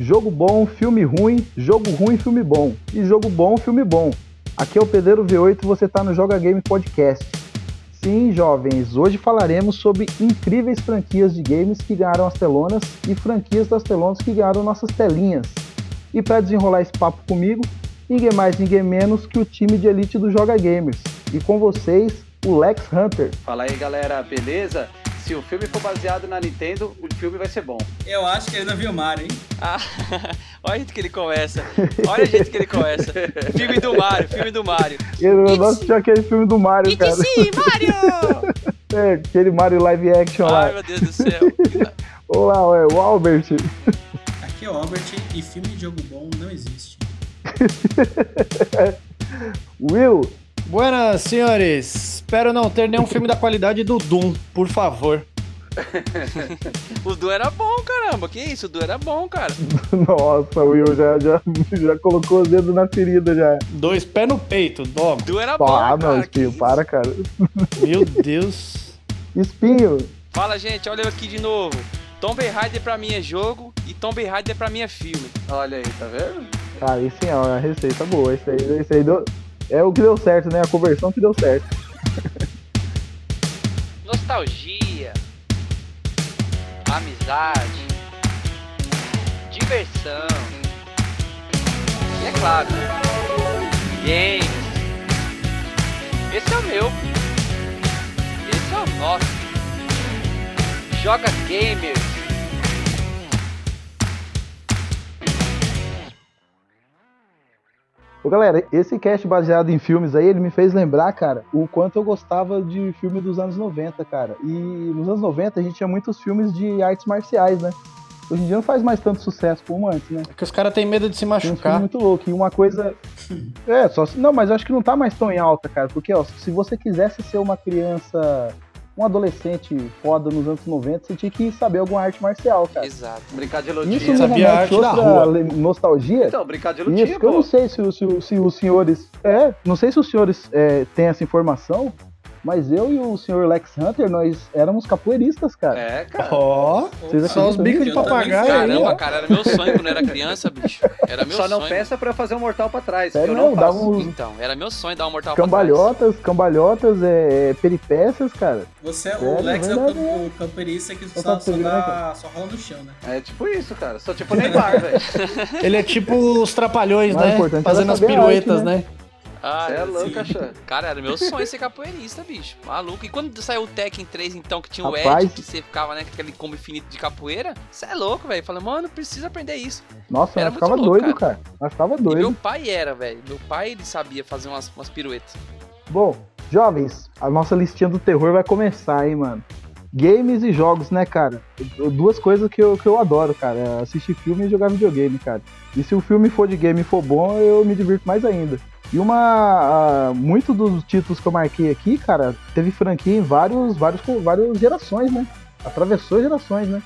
Jogo bom, filme ruim, jogo ruim, filme bom. E jogo bom, filme bom. Aqui é o Pedreiro V8 e você está no Joga Game Podcast. Sim, jovens, hoje falaremos sobre incríveis franquias de games que ganharam as telonas e franquias das telonas que ganharam nossas telinhas. E para desenrolar esse papo comigo, ninguém mais, ninguém menos que o time de elite do Joga Gamers. E com vocês, o Lex Hunter. Fala aí, galera, beleza? Se o filme for baseado na Nintendo, o filme vai ser bom. Eu acho que ele não viu Mario, hein? Ah, olha o jeito que ele começa. Olha o jeito que ele começa. Filme do Mario, filme do Mario. Eu não assisti aquele filme do Mario, cara. Sim, Mario! É, aquele Mario live action lá. Ai, meu Deus do céu. Olá, é o Albert. Aqui é o Albert e filme de jogo bom não existe. Will, Buenas, senhores. Espero não ter nenhum filme da qualidade do Doom, por favor. O Du era bom, caramba. Que isso? O Du era bom, cara. nossa, o Will já, já, já colocou os dedos na ferida já. Dois pés no peito, dog. O Du era bom, Ah, que Espinho, para, cara. Meu Deus. Espinho, Fala, gente. Olha eu aqui de novo. Tomb Raider pra mim é jogo e Tomb Raider pra mim é filme. Olha aí, tá vendo? ah, isso é uma receita boa. Isso aí, isso aí deu, é o que deu certo, né? A conversão que deu certo. Nostalgia. Amizade. Diversão. E é claro, games. Esse é o meu. Esse é o nosso. Joga Gamers. Ô, galera, esse cast baseado em filmes aí, ele me fez lembrar, cara, o quanto eu gostava de filme dos anos 90, cara. E nos anos 90 a gente tinha muitos filmes de artes marciais, né? Hoje em dia não faz mais tanto sucesso como antes, né? É que os caras têm medo de se Tem um filme machucar. muito louco. E uma coisa. É, só se... Não, mas eu acho que não tá mais tão em alta, cara. Porque, ó, se você quisesse ser uma criança, um adolescente foda nos anos 90, você tinha que saber alguma arte marcial, cara. Exato. Brincar de Isso lutinha. me Sabia arte da outra rua. le- nostalgia. Então, brincar de lutinha, Isso, que eu não sei se, o- se se os senhores. É, não sei se os senhores é, têm essa informação, mas eu e o senhor Lex Hunter, nós éramos capoeiristas, cara. É, cara. Ó, Vocês só os bicos de também papagaio aí, Caramba, ó. cara, era meu sonho quando eu era criança, bicho. Era meu Só não sonho. peça pra eu fazer um mortal pra trás, É, eu não, não dá faço. um- Então, era meu sonho dar um mortal pra trás. Cambalhotas, cambalhotas, é, é, peripécias, cara. Você, Sério, o Lex é campo- o camperista que Só só, tá só, dá, só rola no chão, né? É tipo isso, cara. Sou tipo Neymar, velho. Ele é tipo os trapalhões, Mais né? Fazendo as piruetas, arte, né? né? Ah, Você é louco, achando. Cara, era meu sonho ser capoeirista, bicho. Maluco. E quando saiu o Tekken 3, então, que tinha o Rapaz. Ed, que você ficava, né, com aquele combo infinito de capoeira, você é louco, velho. Falei, mano, precisa aprender isso. Nossa, Era nós ficava louco, doido, cara. Nós ficava E doido. meu pai era, velho. Meu pai, ele sabia fazer umas, umas piruetas. Bom, jovens, a nossa listinha do terror vai começar, hein, mano. Games e jogos, né, cara? Duas coisas que eu, que eu adoro, cara. é assistir filme e jogar videogame, cara. E se o filme for de game e for bom, eu me divirto mais ainda. E uma. ah, muito dos títulos que eu marquei aqui, cara, teve franquia em vários, vários, várias gerações, né? Atravessou gerações, né?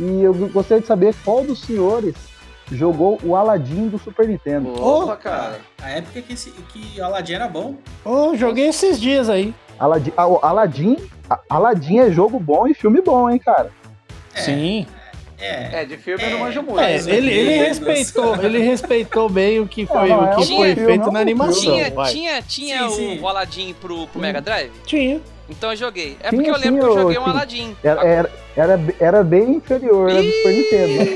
E eu gostaria de saber qual dos senhores jogou o Aladdin do Super Nintendo. Opa, cara. A época que, esse, que o Aladdin era bom. Ô, joguei esses dias aí. Aladdin, Aladdin, Aladdin é jogo bom e filme bom, hein, cara. É, Sim. É. É, de filme eu É. não manjo muito. É, ele, ele respeitou, ele respeitou bem o que foi, não, o é que um foi feito é na animação. Tinha, vai. tinha, tinha Sim, sim. o Aladdin pro, pro Mega Drive? Tinha. Então eu joguei. É porque eu lembro tinha, que eu joguei um sim. Aladdin. Era, era, era, era bem inferior ao do Super Nintendo.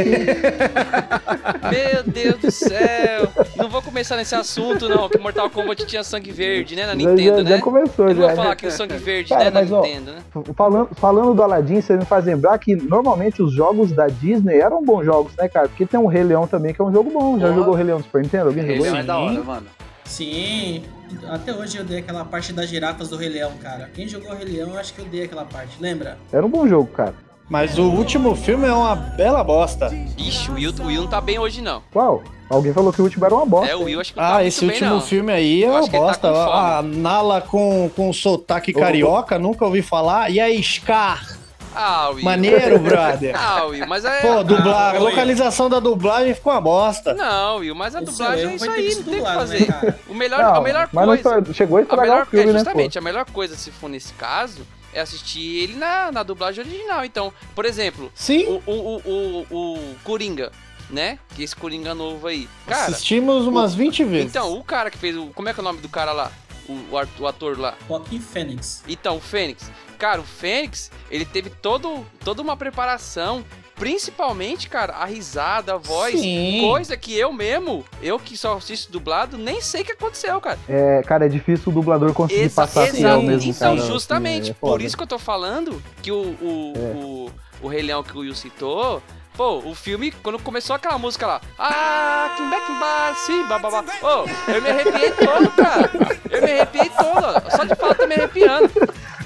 Meu Deus do céu. Não vou começar nesse assunto, não. Que Mortal Kombat tinha sangue verde, né? Na Já- Nintendo, já, né? já começou, Eu não já. vou falar que o sangue verde, Cara, né? Na mas, ó, Nintendo, né? Falando, falando do Aladdin, você me faz lembrar que normalmente os jogos da Disney eram bons jogos, né, cara? Porque tem o Rei Leão também, que é um jogo bom. Já Porra. jogou o Rei Leão do Super Nintendo? Alguém Rei jogou? Leão é da hora, mano. Sim. Até hoje eu dei aquela parte das girafas do Rei Leão, cara. Quem jogou o Rei Leão, eu acho que eu dei aquela parte. Lembra? Era um bom jogo, cara. Mas o último filme é uma bela bosta. Ixi, o Will, o Will não tá bem hoje, não. Qual? Alguém falou que o último era uma bosta. É, o Will acho que não tá Ah, muito esse bem, último não. filme aí é Eu uma tá bosta. fome. a Nala com, com sotaque carioca, nunca ouvi falar. E aí, Scar? Ah, Will. Maneiro, brother. Ah, Will, mas é... Pô, dublar, Ah, a localização da dublagem ficou uma bosta. Não, Will, mas a O dublagem é isso aí, não tem o que né, fazer. cara? O melhor, Não, a melhor mas coisa... estra- chegou a A estragar melhor, o filme, é né, pô? justamente, a melhor coisa, se for nesse caso, é assistir ele na, na dublagem original. Então, por exemplo, Sim. o, o, o, o, o Coringa né? Que esse Coringa novo aí. Cara, Assistimos umas 20 vezes. então, o cara que fez o. Como é que é o nome do cara lá? O, o ator lá. Joaquin Phoenix. Então, o Fênix. Cara, o Fênix, ele teve todo, toda uma preparação. Principalmente, cara, a risada, a voz. Sim. Coisa que eu mesmo, eu que só assisto dublado, nem sei o que aconteceu, cara. É, cara, é difícil o dublador conseguir Exa- passar exato. fiel mesmo, então, cara. justamente, assim, é por isso que eu tô falando que o, o, É. o, o Rei Leão que o Will citou. Pô, o filme, quando começou aquela música lá, ah, Kimbeck Bar, sim, bababá. Ô, eu me arrepiei todo, cara. Eu me arrepiei todo. ó. Só de falar, tô me arrepiando.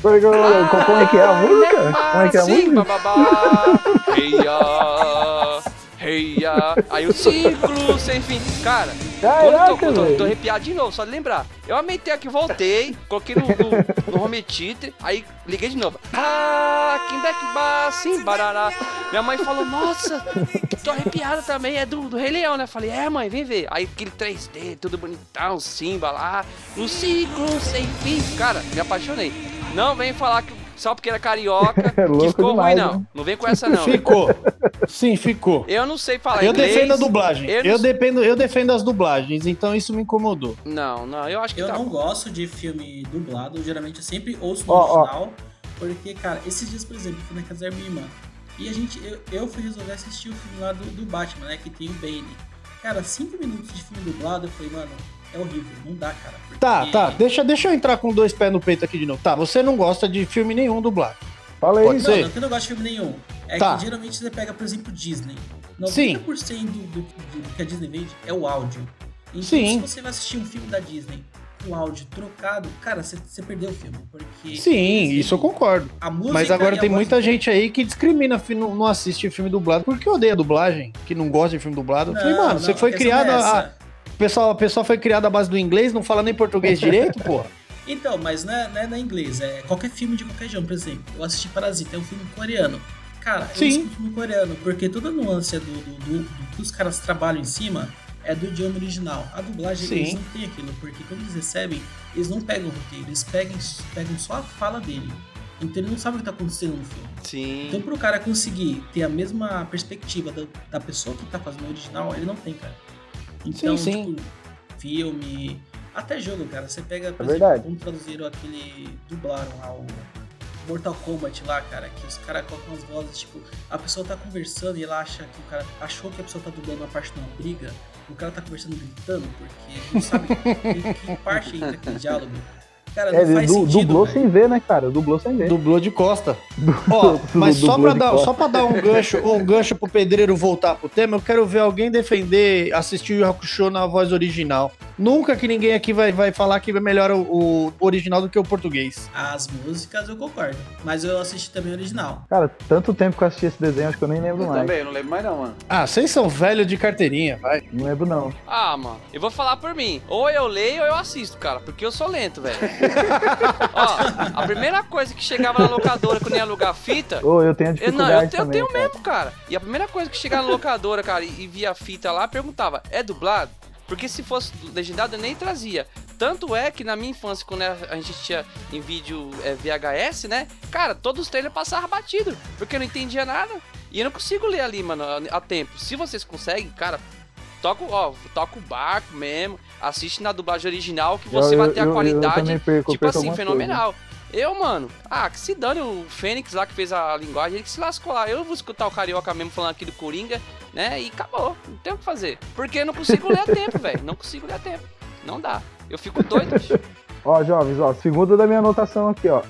Como é que- Como é que é a música? Como é que é a Sim, música? bababá. Heia, heia. Aí o ciclo sem fim. Cara, quando Caraca, tocou, tô, velho. tô arrepiado de novo, só de lembrar. Eu aumentei aqui, voltei, coloquei no, no, no home theater, aí liguei de novo. Ah, Kimbeck Bar, sim, barará. Minha mãe falou, nossa, tô arrepiada também, é do, do Rei Leão, né? Falei, é mãe, vem ver. Aí aquele 3D, tudo bonitão, Simba lá, no ciclo sem fim. Cara, me apaixonei. Não vem falar que só porque era carioca, É louco que ficou demais, ruim, não. né? Não vem com essa, não. Ficou. Sim, ficou. Eu não sei falar Eu inglês. defendo a dublagem. eu Eu, dependo, eu defendo as dublagens, então isso me incomodou. Não, não, eu acho que Eu tá não bom. gosto de filme dublado, geralmente eu sempre ouço no ó. original, porque, cara, esses dias, por exemplo, eu fui na casa da minha irmã, e a gente, eu, eu fui resolver assistir o filme lá do, do Batman, né, que tem o Bane. Cara, cinco minutos de filme dublado, eu falei, mano, é horrível, não dá, cara. porque- Tá, tá. Deixa, deixa eu entrar com dois pés no peito aqui de novo. Tá, você não gosta de filme nenhum dublado. Fala aí. Pode Não, ser. não, que eu não gosto de filme nenhum. É Tá. que geralmente você pega, por exemplo, Disney. Sim. 90% do, do, do que a Disney vende é o áudio. Então, Sim. se você vai assistir um filme da Disney com áudio trocado, cara, você, você perdeu o filme. Porque Sim, isso eu concordo. a música Mas agora tem muita gente aí que discrimina, não, não assiste filme dublado porque odeia dublagem, que não gosta de filme dublado. Eu falei, Não, mano, você não, foi a questão criado. é A. o pessoal, o pessoal foi criado à base do inglês, não fala nem português direito, porra. Então, mas não é, não é na inglês, é qualquer filme de qualquer idioma. Por exemplo, eu assisti Parasita, é um filme coreano. Cara, Sim. assisti um filme coreano, porque toda a nuance do, do, do- do que os caras trabalham em cima é do idioma original. A dublagem, Sim. eles não têm aquilo, porque quando eles recebem, eles não pegam o roteiro, eles pegam, pegam só a fala dele. Então ele não sabe o que tá acontecendo no filme. Sim. Então pro cara conseguir ter a mesma perspectiva da, da pessoa que tá fazendo o original, ele não tem, cara. Então, Sim, sim. tipo, filme, até jogo, cara. Você pega, por É exemplo, como traduziram aquele. dublaram lá o Mortal Kombat lá, cara, que os caras colocam as vozes, tipo, a pessoa tá conversando e ela acha que o cara achou que a pessoa tá dublando uma parte de uma briga, o cara tá conversando gritando, porque não sabe em que parte entra aquele diálogo. Cara, não É, faz du- sentido. dublou velho. sem ver, né, cara? Dublou sem ver. Dublou de costa. Ó, mas só pra, dar, costa. só pra dar um gancho, um gancho pro pedreiro voltar pro tema, eu quero ver alguém defender assistir o Hakusho na voz original. Nunca que ninguém aqui vai, vai falar que é melhor o, o original do que o português. As músicas eu concordo, mas eu assisti também o original. Cara, tanto tempo que eu assisti esse desenho, acho que eu nem lembro Eu mais. também, eu não lembro mais não, mano. Ah, vocês são velhos de carteirinha, vai. Não lembro, não. Ah, mano, eu vou falar por mim. Ou eu leio ou eu assisto, cara, porque eu sou lento, velho. Ó, a primeira coisa que chegava na locadora quando ia alugar fita. Ô, eu tenho Eu, dificuldade não, eu, te- eu também, tenho cara. mesmo, cara. E a primeira coisa que chegava na locadora, cara, e, e via a fita lá, perguntava: é dublado? Porque se fosse legendado, eu nem trazia. Tanto é que na minha infância, quando a gente tinha em vídeo é, VHS, né? Cara, todos os trailers passavam batido, porque eu não entendia nada. E eu não consigo ler ali, mano, a, tempo. Se vocês conseguem, cara, toca, o- ó, toca o barco mesmo, assiste na dublagem original, que você Eu- vai ter eu- a eu qualidade, perco, eu tipo perco assim, algumas fenomenal. Eu, mano, ah, que se dane o Fênix lá que fez a linguagem, ele que se lascou lá. Eu vou escutar o Carioca mesmo falando aqui do Coringa, né? E acabou. Não tem o que fazer. Porque eu não consigo ler a tempo, velho. Não consigo ler a tempo. Não dá. Eu fico doido, bicho. Ó, jovens, ó, segunda da minha anotação aqui, ó.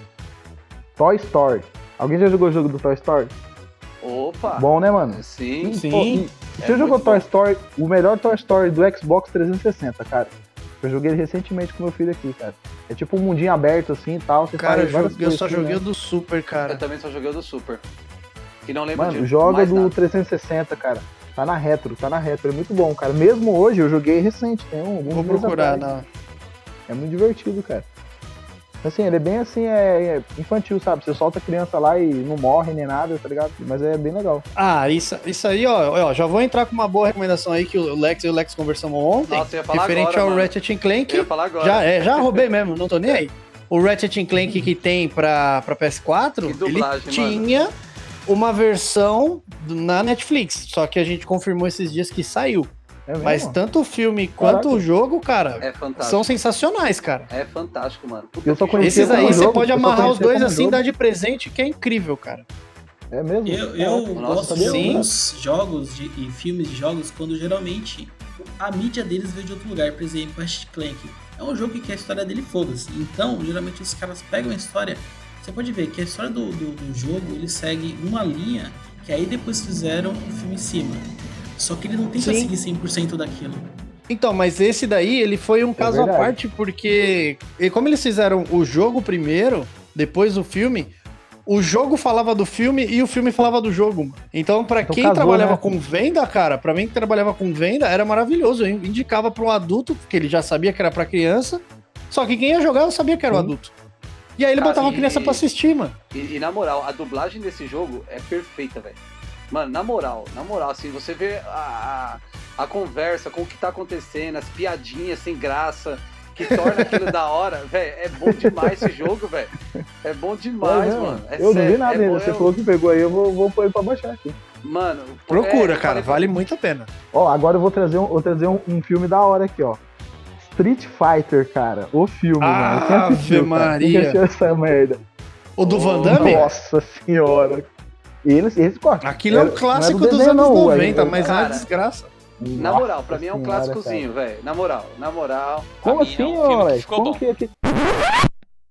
Toy Story. Alguém já jogou o jogo do Toy Story? Opa! Bom, né, mano? Sim. Sim. Pô, e É você jogou muito Toy. Story, o melhor Toy Story do Xbox 360, cara. Eu joguei ele recentemente com meu filho aqui, cara. É tipo um mundinho aberto assim e tal. Você Cara, eu, joguei- eu só assim, joguei né? o do Super, Eu cara. também só joguei o do Super. E não lembro Mano, de joga mais do nada. 360, cara. Tá na retro, tá na retro. É muito bom, cara. Mesmo hoje, eu joguei recente. Tem um, alguns Vou procurar atrás. na. É muito divertido, cara. Assim, ele é bem assim, é, é infantil, sabe? Você solta a criança lá e não morre nem nada, tá ligado? Mas é bem legal. Ah, isso, isso aí, ó, ó, já vou entrar com uma boa recomendação aí que o Lex e o Lex conversamos ontem. Nossa, eu ia falar referente agora, ao mano. Ratchet and Clank. Eu ia falar agora. Já, é, já roubei mesmo, não tô nem aí. O Ratchet Clank que tem pra, pra PS4, Que ele dublagem, tinha uma versão na Netflix. Só que a gente confirmou esses dias que saiu. É? Mas tanto o filme quanto Caraca. o jogo, cara, É são sensacionais, cara. É fantástico, mano. Puta Eu só conheci Esses aí você jogo, pode amarrar os dois assim, jogo. dar de presente, que é incrível, cara. É mesmo? Eu, eu Nossa, gosto de alguns jogos de, e filmes de jogos quando geralmente a mídia deles veio de outro lugar. Por exemplo, Ratchet Clank. É um jogo que a história dele foda-se. Então, geralmente os caras pegam a história. Você pode ver que a história do, do, do jogo ele segue uma linha que aí depois fizeram um filme em cima. Só que ele não tenta Sim. seguir 100% daquilo. Então, mas esse daí, ele foi um caso à verdade. parte, porque e como eles fizeram o jogo primeiro, depois o filme, o jogo falava do filme e o filme falava do jogo. Então, pra Então quem casou, trabalhava né? com venda, cara, pra mim que trabalhava com venda, era maravilhoso. Eu indicava pra um adulto, porque ele já sabia que era pra criança, só que quem ia jogar eu sabia que era o Sim. adulto. E aí ele Cara, botava a e- criança pra assistir, mano. E, e na moral, a dublagem desse jogo é perfeita, velho. Mano, na moral, na moral, assim, você vê a, a, a conversa com o que tá acontecendo, as piadinhas sem graça, que torna aquilo da hora, velho. É bom demais esse jogo, velho. É bom É demais, mesmo? mano. É eu não sério, vi nada é ainda. bom, Você eu- falou que pegou aí, eu vou, vou pôr ele pra baixar aqui. Mano, Procura, é, cara, falei- vale muito a pena. Ó, agora eu vou trazer um, vou trazer um, um filme da hora aqui, ó. Street Fighter, cara. O filme, mano. Quem assistiu? Quem Maria. assistiu essa merda? O do Van Damme? Nossa senhora. Eles, eles cortam. Aquilo é um Era- clássico não é do dos anos não, é- 90, é- mas é uma cara, desgraça. Na moral, pra mim é um senhora, clássicozinho, velho. Na moral, na moral. Como Pra mim é assim, um filme que Alex? ficou Como bom. que é que.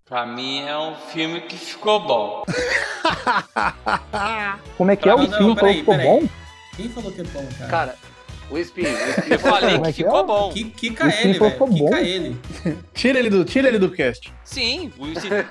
Pra mim é um filme que ficou bom. Como é que é Não, o filme? Peraí, que ficou peraí. bom? Quem falou que é bom, cara? Cara, o espinho, o espinho. Eu falei que é que ficou é? bom. Que, quica ele, velho. Quica ele. Tira ele do, tira ele do cast. Sim, o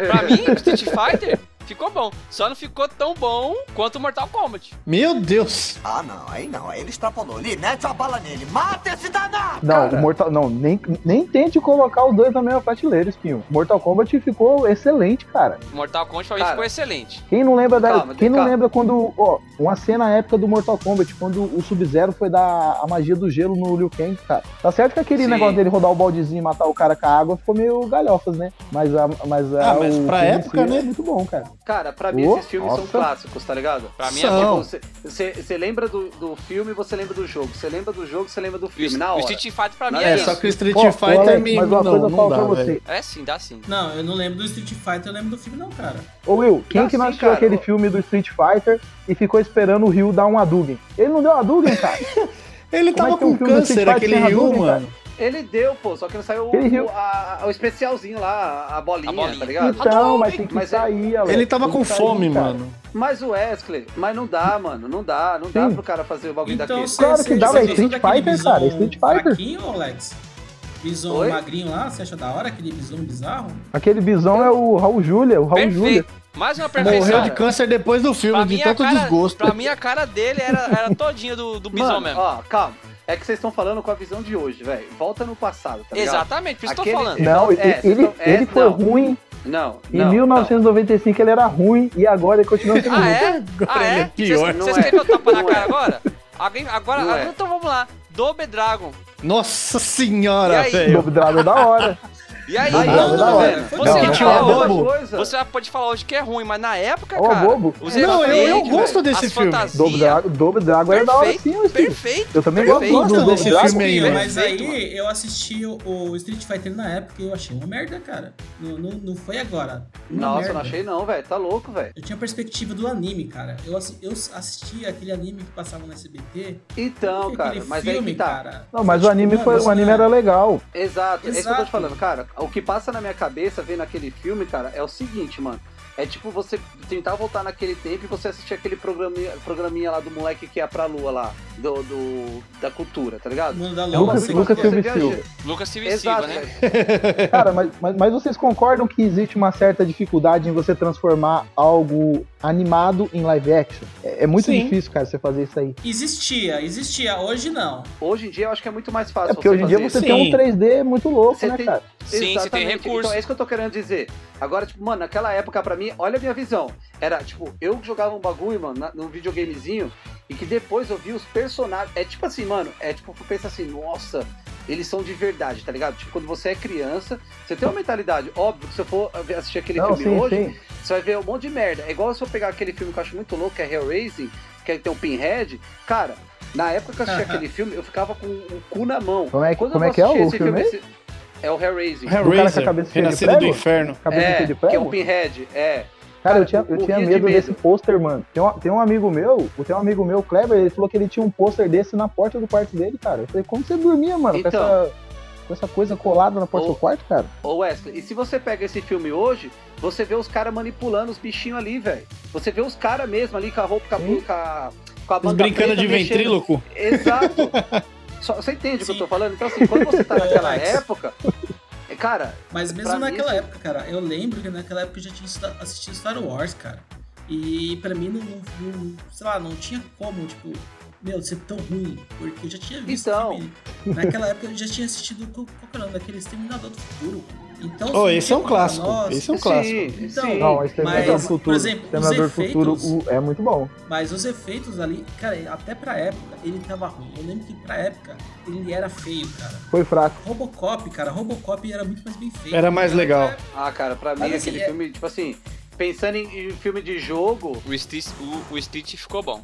pra mim, o Street Fighter ficou bom. Só não ficou tão bom quanto o Mortal Kombat. Meu Deus. Ah, não, aí não, aí ele extrapolou. Ele mete a bala nele, mata esse danado! Não, Cara. o Mortal. Não, nem, nem tente colocar os dois na mesma prateleira, Espinho. Mortal Kombat ficou excelente, cara. Mortal Kombat pra mim ficou excelente. Quem não lembra da. Calma, quem não calma. lembra quando. Ó, uma cena épica do Mortal Kombat, quando o Sub-Zero foi dar a magia do gelo no Liu Kang, cara. Tá certo que aquele Sim. negócio dele rodar o baldezinho e matar o cara com a água ficou meio galhofas, né? Mas a. Mas, a, Ah, mas o pra época, si né? É muito bom, cara. Cara, pra mim Oh, esses filmes são nossa. clássicos, tá ligado? Pra mim São. é Tipo, você lembra do, do filme, você lembra do jogo. Você lembra do jogo, você lembra do o, filme, na o hora. Street Fighter pra mim Na- é, É, isso. só que o Street Ó, ô, Fighter Alex, me. mas uma Não, coisa não dá, você. É sim, dá sim. Não, eu não lembro do Street Fighter, eu lembro do filme não, cara. Ô Will, quem Ah, que não assistiu cara, aquele ô. filme do Street Fighter e ficou esperando o Ryu dar um Hadouken? Ele não deu Hadouken, cara. Ele Como é tava é um com filme do câncer, Street Fighter aquele Ryu, mano. Ele deu, pô, só que não saiu Ele o, a- o especialzinho lá, a bolinha, A bolinha. tá ligado? Então, mas tem que Mas é- sair, Alex. Ele tava com sair, fome, cara. mano. Mas o Wesley, mas não dá, mano, não dá, não dá Sim. pro cara fazer o bagulho Então, daquele. cê- Claro cê- que dá, gostou Street Fighter, cara, Bison Street Fighter. Fraquinho, Alex? Bison Oi? magrinho lá, você acha da hora aquele bison bizarro? Aquele bisão é o Raul Júlia, o Raul Júlia. Mais uma perfeição. Morreu de câncer depois do filme, Pra de tanto cara, desgosto. pra mim, a cara dele era, era todinha do, do Bison Mano, mesmo. ó, calma. É que vocês estão falando com a visão de hoje, velho. Volta no passado, tá ligado? Exatamente, por isso que eu tô falando. Não, É, ele, ele, então, é, ele foi não. ruim. Não, Em não, 1995 ele era ruim e agora ele continua sendo Ah, ruim. é? Agora Ah, ele é? é pior. Não Vocês é. querem que eu tapa na Não é. cara agora? Alguém, agora, Não é. agora então vamos lá. Dobe Dragon. Nossa senhora, velho. Double Dragon é da hora. E aí, não, da hora. vendo? Você Não, que não, coisa. você pode falar hoje que é ruim, mas na época, Ó, cara, bobo. os Não, eu- eu gosto desse filme. fantasias, Double Dragon, Double Dragon era da hora sim, perfeito, o Steve. perfeito. Eu também perfeito. gosto do desse filme aí, velho. mas Perfeito, aí eu assisti o, o Street Fighter na época e eu achei uma merda, cara. Não, não, não foi agora. Uma Nossa, merda. eu não achei não, velho. Tá louco, velho. Eu tinha a perspectiva do anime, cara. Eu, eu assisti aquele anime que passava no SBT. Então, cara, mas aí que tá. cara. Não, mas o Tipo, anime, mano, foi, o anime é- era legal. Exato, é isso que eu tô te falando, cara. O que passa na minha cabeça vendo aquele filme, cara, é o seguinte, mano. É tipo você tentar voltar naquele tempo e você assistir aquele programinha, programinha lá do moleque que ia pra lua lá, do, do- da cultura, tá ligado? mundo da É lua. Lucas- bagulho Lucas Silva Silva. Lucas Silva Exato, Silva, né? Cara, mas, mas, mas vocês concordam que existe uma certa dificuldade em você transformar algo animado em live action? É, é muito Sim. difícil, cara, você fazer isso aí. Existia, existia. Hoje não. Hoje em dia eu acho que é muito mais fácil. É porque hoje em dia você isso. tem um Sim. 3D muito louco, Você né, tem- cara? Sim, você tem Exatamente. recurso. Então é isso que eu tô querendo dizer. Agora, tipo, mano, naquela época, pra mim, olha a minha visão. Era, tipo, eu jogava um bagulho, mano, na- num videogamezinho, e que depois eu vi os personagens. É tipo assim, mano, é tipo, pensa assim, nossa, eles são de verdade, tá ligado? Tipo, quando você é criança, você tem uma mentalidade. Óbvio que se eu for assistir aquele Não, filme sim, hoje, sim. você vai ver um monte de merda. É igual se eu pegar aquele filme que eu acho muito louco, que é Hellraising, que é- tem o Pinhead. Cara, na época que eu assisti aquele filme, eu ficava com o cu na mão. Como é como eu é que é assisti o esse filme aí? esse- É o Hellraising. cara com a Hellraiser, cabeça cheia de Renascida do prego? Inferno. Cabeça É, cheia de que é prego? o Pinhead, é. Cara, eu tinha, eu tinha morria de medo medo. desse pôster, mano. Tem um, tem um amigo meu, tem um amigo meu, Kleber, ele falou que ele tinha um pôster desse na porta do quarto dele, cara. Eu falei, como você dormia, mano, com, Então. essa, com essa coisa colada na porta Ô. do quarto, cara? Ô Wesley, e se você pega esse filme hoje, você vê os caras manipulando os bichinhos ali, velho. Você vê os caras mesmo ali com a roupa, com a, com a, com a brincando preta, de mexendo- ventríloco. Exato. Só- você entende o que eu tô falando? Então, assim, quando você tá naquela época. é, Cara, Mas mesmo Pra mim, naquela isso- época, cara, eu lembro que naquela época eu já tinha assistido Star Wars, cara. E pra mim não, não- sei lá, não tinha como, tipo, meu, ser tão ruim. Porque eu já tinha visto Então. Naquela época eu já tinha assistido qual que é o nome daquele Exterminador do Futuro. Então, Oh, se esse é um clássico. nós- Esse é um clássico. sim, Então, sim. Não, o Exterminador mas, do por Futuro. exemplo, os Exterminador do Futuro efeitos- o- é muito bom. Mas os efeitos ali, cara, até pra época ele tava ruim. Eu lembro que pra época ele era feio, cara. Foi fraco. Robocop, cara, Robocop era muito mais bem feito. Era mais legal. Ah, cara, pra mim Mas, assim, aquele é- filme, tipo assim, pensando em, em filme de jogo, O Stitch, o, o Stitch ficou bom.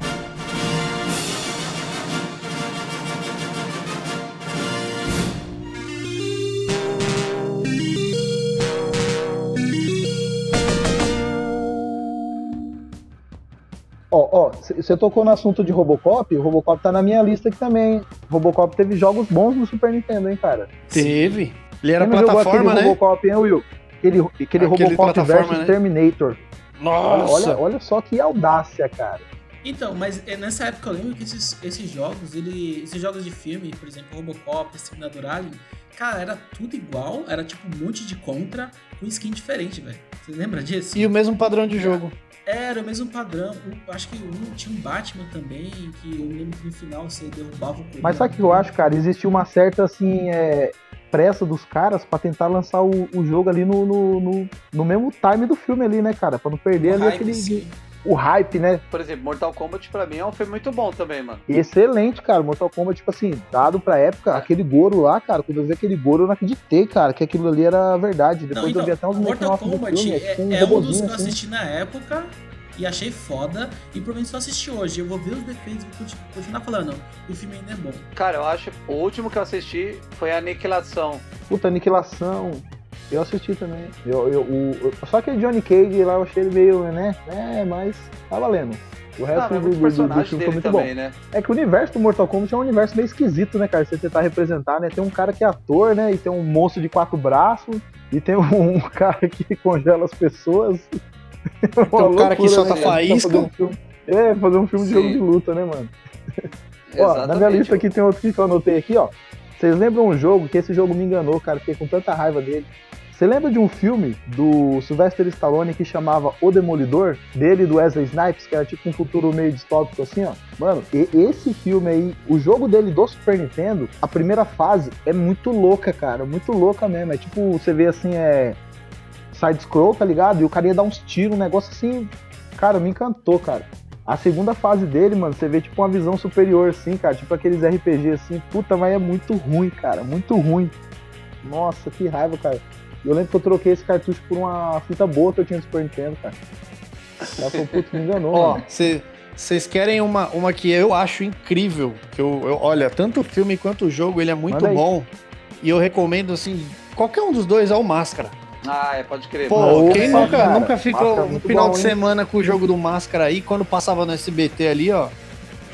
Ó, ó, você tocou no assunto de Robocop, o Robocop tá na minha lista aqui também. Robocop teve jogos bons no Super Nintendo, hein, cara. Teve. Ele era Quem plataforma, aquele né? Robocop, hein, Will? Aquele, aquele, Aquele Robocop versus né? Terminator. Nossa. olha, olha só que audácia, cara. Então, mas é, nessa época eu lembro que esses, esses jogos, ele, esses jogos de filme, por exemplo, Robocop, Exterminador Alien, cara, era tudo igual, era tipo um monte de contra com skin diferente, velho. Você lembra disso? E o mesmo padrão de jogo. Era o mesmo padrão. Um- acho que um tinha um Batman também, que eu lembro que no final você derrubava o Mas sabe o que eu acho, cara? Existiu uma certa, assim, é, pressa dos caras pra tentar lançar o, o jogo ali no, no, no, no mesmo time do filme ali, né, cara? Pra não perder ali aquele... sim. O hype, né? por exemplo, Mortal Kombat pra mim é um filme muito bom também, mano. Excelente, cara. Mortal Kombat, tipo assim, dado pra época, aquele Goro lá, cara, quando eu vi aquele Goro, eu não acreditei, cara, que aquilo ali era verdade. Depois Não, eu vi até uns então, Mortal do Kombat filme, é, tipo um é um dos que eu assim. assisti na época e achei foda. E provavelmente se eu assistir hoje, eu vou ver os defeitos e continuar falando. O filme ainda é bom. Cara, eu acho. O último que eu assisti foi a Aniquilação. Puta, Aniquilação. Eu assisti também. Eu, eu, o, eu- só que Johnny Cage lá eu achei ele meio, né? É, mas tá valendo. O resto Ah, do, muito do, do personagem filme foi muito também, bom. né? É que o universo do Mortal Kombat é um universo meio esquisito, né, cara? Você tentar representar, né? Tem um cara que é ator, né? E tem um monstro de quatro braços. E tem um, cara que congela as pessoas. Tem um cara que solta faísca. Um filme, é, fazer um filme de Sim. jogo de luta, né, mano? Ó, na minha lista aqui tem outro que eu anotei aqui, ó. Vocês lembram um jogo que esse jogo me enganou, cara? Fiquei com tanta raiva dele. Você lembra de um filme do Sylvester Stallone que chamava O Demolidor? Dele e do Wesley Snipes, que era tipo um futuro meio distópico assim, ó. Mano, e- esse filme aí, o jogo dele do Super Nintendo, a primeira fase é muito louca, cara. Muito louca mesmo. É tipo, você vê assim, é. Side-scroll, tá ligado? E o cara ia dar uns tiros, um negócio assim. Cara, me encantou, cara. A segunda fase dele, mano, você vê tipo uma visão superior, assim, cara. Tipo aqueles RPG assim. Puta, mas é muito ruim, cara. Muito ruim. Nossa, que raiva, cara. Eu lembro que eu troquei esse cartucho por uma fita boa que eu tinha no Super Nintendo, cara. Ela falou, putz, me enganou, Ó, vocês querem uma, uma que eu acho incrível. Que eu, eu- olha, tanto o filme quanto o jogo, ele é muito Manda aí. bom. E eu recomendo, assim, qualquer um dos dois é o Máscara. Ah, é, pode crer. Pô, quem nunca, cara, nunca ficou no final bom, de hein? semana com o jogo do Máscara aí, quando passava no SBT ali, ó,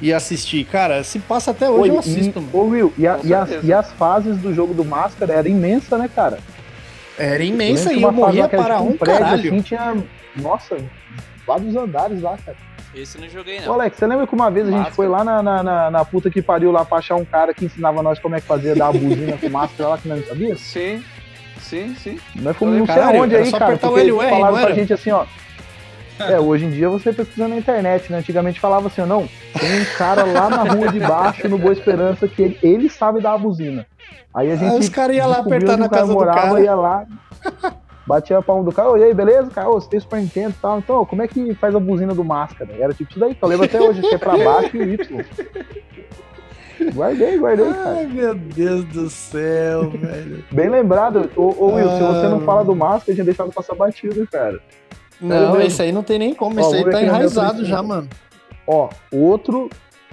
e assistir? Cara, se passa até hoje, Oi, eu assisto, e, mano. ô, Will, e, a- e as, e as fases do jogo do Máscara era imensa, né, cara? Era imensa e eu morria para tipo um prédio, caralho. Assim, tinha, nossa, vários andares lá, cara. Esse eu não joguei, Ô, não. Alex, você lembra que uma vez a gente Máscara. foi lá na, na, na, na puta que pariu lá pra achar um cara que ensinava nós como é que fazia dar a buzina com máscara lá que nós não sabia? Sim, sim, sim. Nós fomos não sei aonde aí, só cara, apertar o falaram não pra gente assim, ó. É, hoje em dia você pesquisa na internet, né? Antigamente falava assim, ó, não, tem um cara lá na rua de baixo, no Boa Esperança, que ele, ele sabe dar a buzina. Aí a gente Aí os caras iam lá apertar na o cara casa do morava, cara. ia lá, batia a palma do cara, e aí, beleza, cara? Ô, você tem Super Nintendo e tal, então, como é que faz a buzina do máscara? Era tipo isso daí, que eu lembro até hoje, que é pra baixo e o Y. Guardei, guardei, cara. Ai, meu Deus do céu, velho. Bem lembrado. Ô, ô Will, se você não Ah. fala do Mask, eu tinha deixado passar batido, cara. Não, esse aí não tem nem como. Ó, Esse aí tá enraizado já, mano. Ó, outro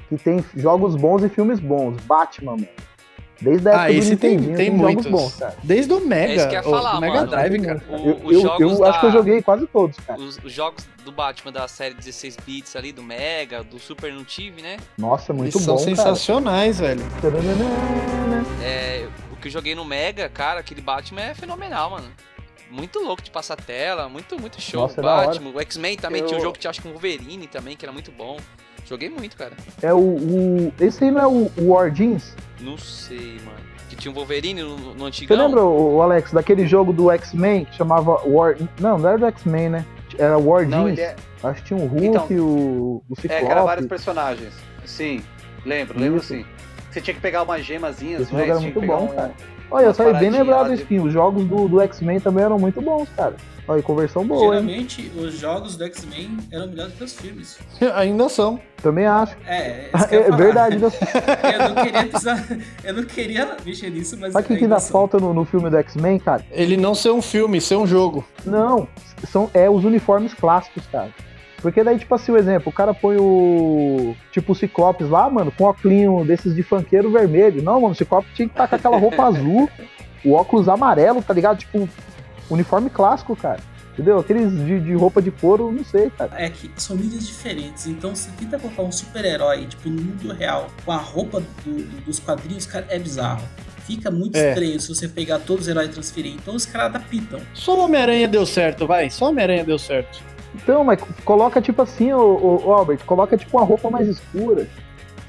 que tem jogos bons e filmes bons. Batman, mano. Desde a época Ah, do esse tem, tem jogos muitos. bons, cara. Desde o Mega. É isso que eu ia o- falar, o Mega mano. Drive, cara. O- Eu, os eu, jogos eu acho que eu da- joguei quase todos, cara. Os, os jogos do Batman da série 16 bits ali, do Mega, do Super não tive, né? Nossa, Eles muito são bom, cara. sensacionais, velho. É, o que eu joguei no Mega, cara, aquele Batman é fenomenal, mano. Muito louco de passar tela, muito, muito show. Nossa, é da. Batman, o X-Men também Eu- tinha um jogo que tinha acho que com o Wolverine também, que era muito bom. Joguei muito, cara. É o, o- Esse aí não é o, o War Jeans? Não sei, mano. Que tinha um Wolverine no, no Você antigão. lembra, o, o Alex, daquele jogo do X-Men que chamava War. Não, não era do X-Men, né? Era War Não, Jeans. ele é. Acho que tinha o Hulk, Então, o, o É, Ciclope. que era vários personagens. Sim, lembro, lembro Isso. sim. Você tinha que pegar umas gemazinhas, Esse não é? jogo era Você muito bom, um- cara. Olha, eu saí bem lembrado desse de- fim. Os jogos do, do X-Men também eram muito bons, cara. Olha, conversão boa, hein? Geralmente, os jogos do X-Men eram melhores que os filmes. Ainda são. Também acho. É, eu ia É falar. verdade. né? Eu não queria precisar, eu não queria mexer nisso, mas Sabe o que, que ainda são. falta no, no filme do X-Men, cara? Ele não ser um filme, ser um jogo. Não, são é os uniformes clássicos, cara. Porque daí, tipo assim, o exemplo, o cara põe o. Tipo o Ciclopes lá, mano, com óculos desses de funkeiro vermelho. Não, mano, o Ciclope tinha que estar com aquela roupa azul, o óculos amarelo, tá ligado? Tipo, uniforme clássico, cara. Entendeu? Aqueles de, de roupa de couro, não sei, cara. É que são mídias diferentes, então se tenta colocar um super-herói, tipo, no mundo real, com a roupa do- do- dos quadrinhos, cara, é bizarro. Fica muito É. estranho se você pegar todos os heróis e transferir. Então os caras adaptam. Só o Homem-Aranha deu certo, vai. Só o Homem-Aranha deu certo. Então, mas coloca tipo assim, ô, ô, ô, Albert, coloca tipo uma roupa mais escura.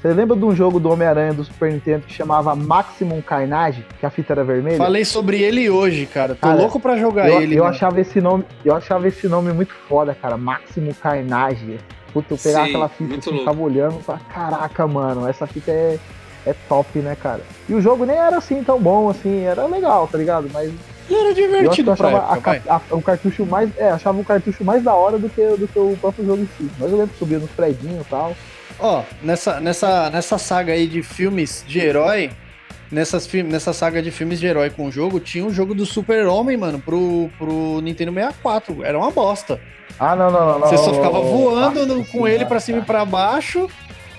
Você lembra de um jogo do Homem-Aranha do Super Nintendo que chamava Maximum Carnage, que a fita era vermelha? Falei sobre ele hoje, cara. Tô Cara, louco pra jogar eu, ele. eu mano. achava esse nome, eu achava esse nome muito foda, cara. Máximo Carnage. Puta, eu pegava Sim, aquela fita assim, ficava olhando e falava, caraca, mano, essa fita é, é top, né, cara? E o jogo nem era assim tão bom, assim, era legal, tá ligado? Mas Ele era eu eu divertido pra achava a época, vai. ca- a- o cartucho mais. É, achava o cartucho mais da hora do que, do que o próprio jogo em si. Mas eu lembro que subia nos predinhos e tal. Ó, nessa, nessa, nessa saga aí de filmes de herói, nessas, nessa saga de filmes de herói com o jogo, tinha um jogo do Super-Homem, mano, pro, pro Nintendo 64. Era uma bosta. Ah, não, não, não. Você só ficava voando não, no- com ele pra cima e pra baixo.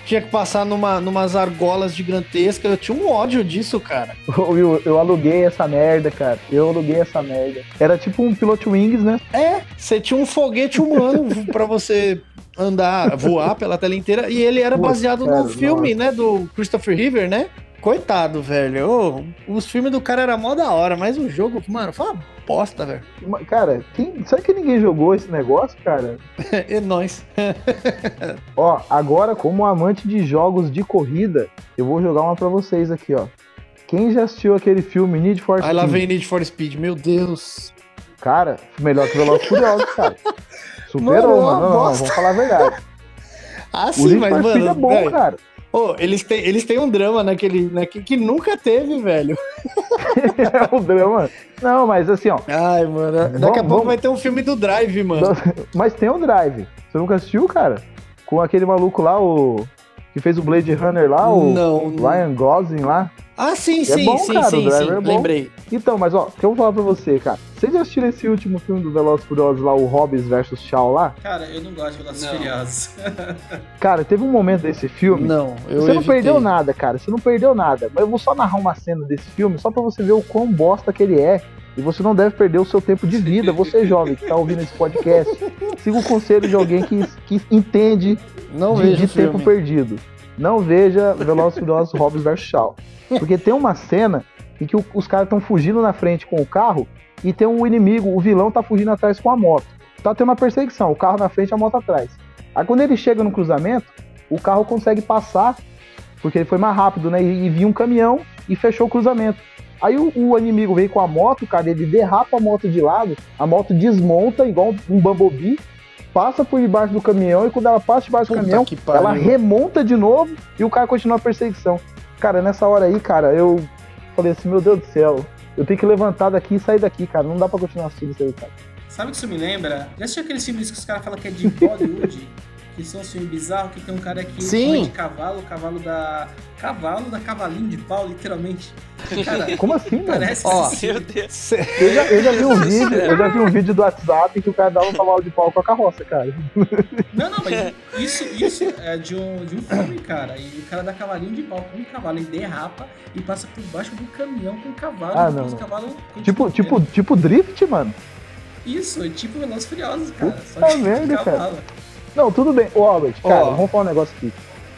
Tinha que passar numa, numas argolas gigantescas. Eu tinha um ódio disso, cara. Will, eu aluguei essa merda, cara. Eu aluguei essa merda. Era tipo um Pilot Wings, né? É, você tinha um foguete humano pra você andar, voar pela tela inteira. E ele era baseado cara, no filme, né, do Christopher River, né? Coitado, velho. Ô, os filmes do cara eram mó da hora, mas o jogo, mano, foi uma bosta, velho. Cara, quem, será que ninguém jogou esse negócio, cara? É nóis. Ó, agora, como amante de jogos de corrida, eu vou jogar uma pra vocês aqui, ó. Quem já assistiu aquele filme Need for Aí lá Speed? vem Need for Speed, meu Deus. Cara, melhor que Velozes Furiosos, cara. É Superou, mano. Não, não, bosta. vamos falar a verdade. Ah, O sim, Need mas, for Speed mano, é bom, velho, cara. Ô, eles, têm, eles têm um drama naquele, naquele que nunca teve, velho. é o drama. Não, mas assim, ó. Ai, mano, daqui a Vamos- pouco vamos- vai ter um filme do Drive, mano. Mas tem o Drive. Você nunca assistiu, cara? Com aquele maluco lá, o. Que fez o Blade Runner lá, o Não. Ryan Gosling lá. Ah, sim, É sim, bom, sim, cara, sim, sim. é bom. Lembrei. Então, mas ó, o que eu vou falar pra você, cara? Vocês já assistiram esse último filme do Velozes e Furiosos lá, o Hobbs vs Shaw lá? Cara, eu não gosto de Velozes. Furiosos. Cara, teve um momento desse filme. Não, eu você não evitei. perdeu nada, cara. Você não perdeu nada. Mas eu vou só narrar uma cena desse filme só pra você ver o quão bosta que ele é. E você não deve perder o seu tempo de vida, você jovem que tá ouvindo esse podcast. Siga o conselho de alguém que, que entende Não de, de tempo perdido. Não veja Velozes e Furiosos Hobbs vs Shaw. Porque tem uma cena em que o- os caras estão fugindo na frente com o carro e tem um inimigo, o vilão tá fugindo atrás com a moto. Tá tendo uma perseguição, o carro na frente e a moto atrás. Aí quando ele chega no cruzamento, o carro consegue passar, porque ele foi mais rápido, né? E, e viu um caminhão e fechou o cruzamento. Aí o, o inimigo veio com a moto, cara, ele derrapa a moto de lado, a moto desmonta igual um Bumblebee, passa por debaixo do caminhão e quando ela passa debaixo do Puta caminhão, que pariu. ela remonta de novo e o cara continua a perseguição. Cara, nessa hora aí, cara, eu falei assim, meu Deus do céu, eu tenho que levantar daqui e sair daqui, cara. Não dá pra continuar assistindo isso aí, cara. Sabe o que isso me lembra? Já assistiu aqueles filmes que os caras falam que é de Bollywood? Que são os filmes bizarros que tem um cara que Sim. de cavalo, cavalo da. Cavalo da cavalinho de pau, literalmente. Cara, Como assim, mano? parece Ó, assim. Meu Deus. Eu já, eu já vi um vídeo, eu já vi um vídeo do WhatsApp que o cara dava um cavalo de pau com a carroça, cara. Não, não, mas isso, isso é de um, de um filme, cara. E o cara dá cavalinho de pau com um cavalo, ele derrapa e passa por baixo do caminhão com o cavalo. Ah, e não, os não. cavalos Tipo, tipo, tipo drift, mano. Isso, é tipo Velozes Furiosos, cara. Só Puta que merda, de cara. cavalo. Não, tudo bem. Ô, Albert, cara, Ó. vamos falar um negócio aqui.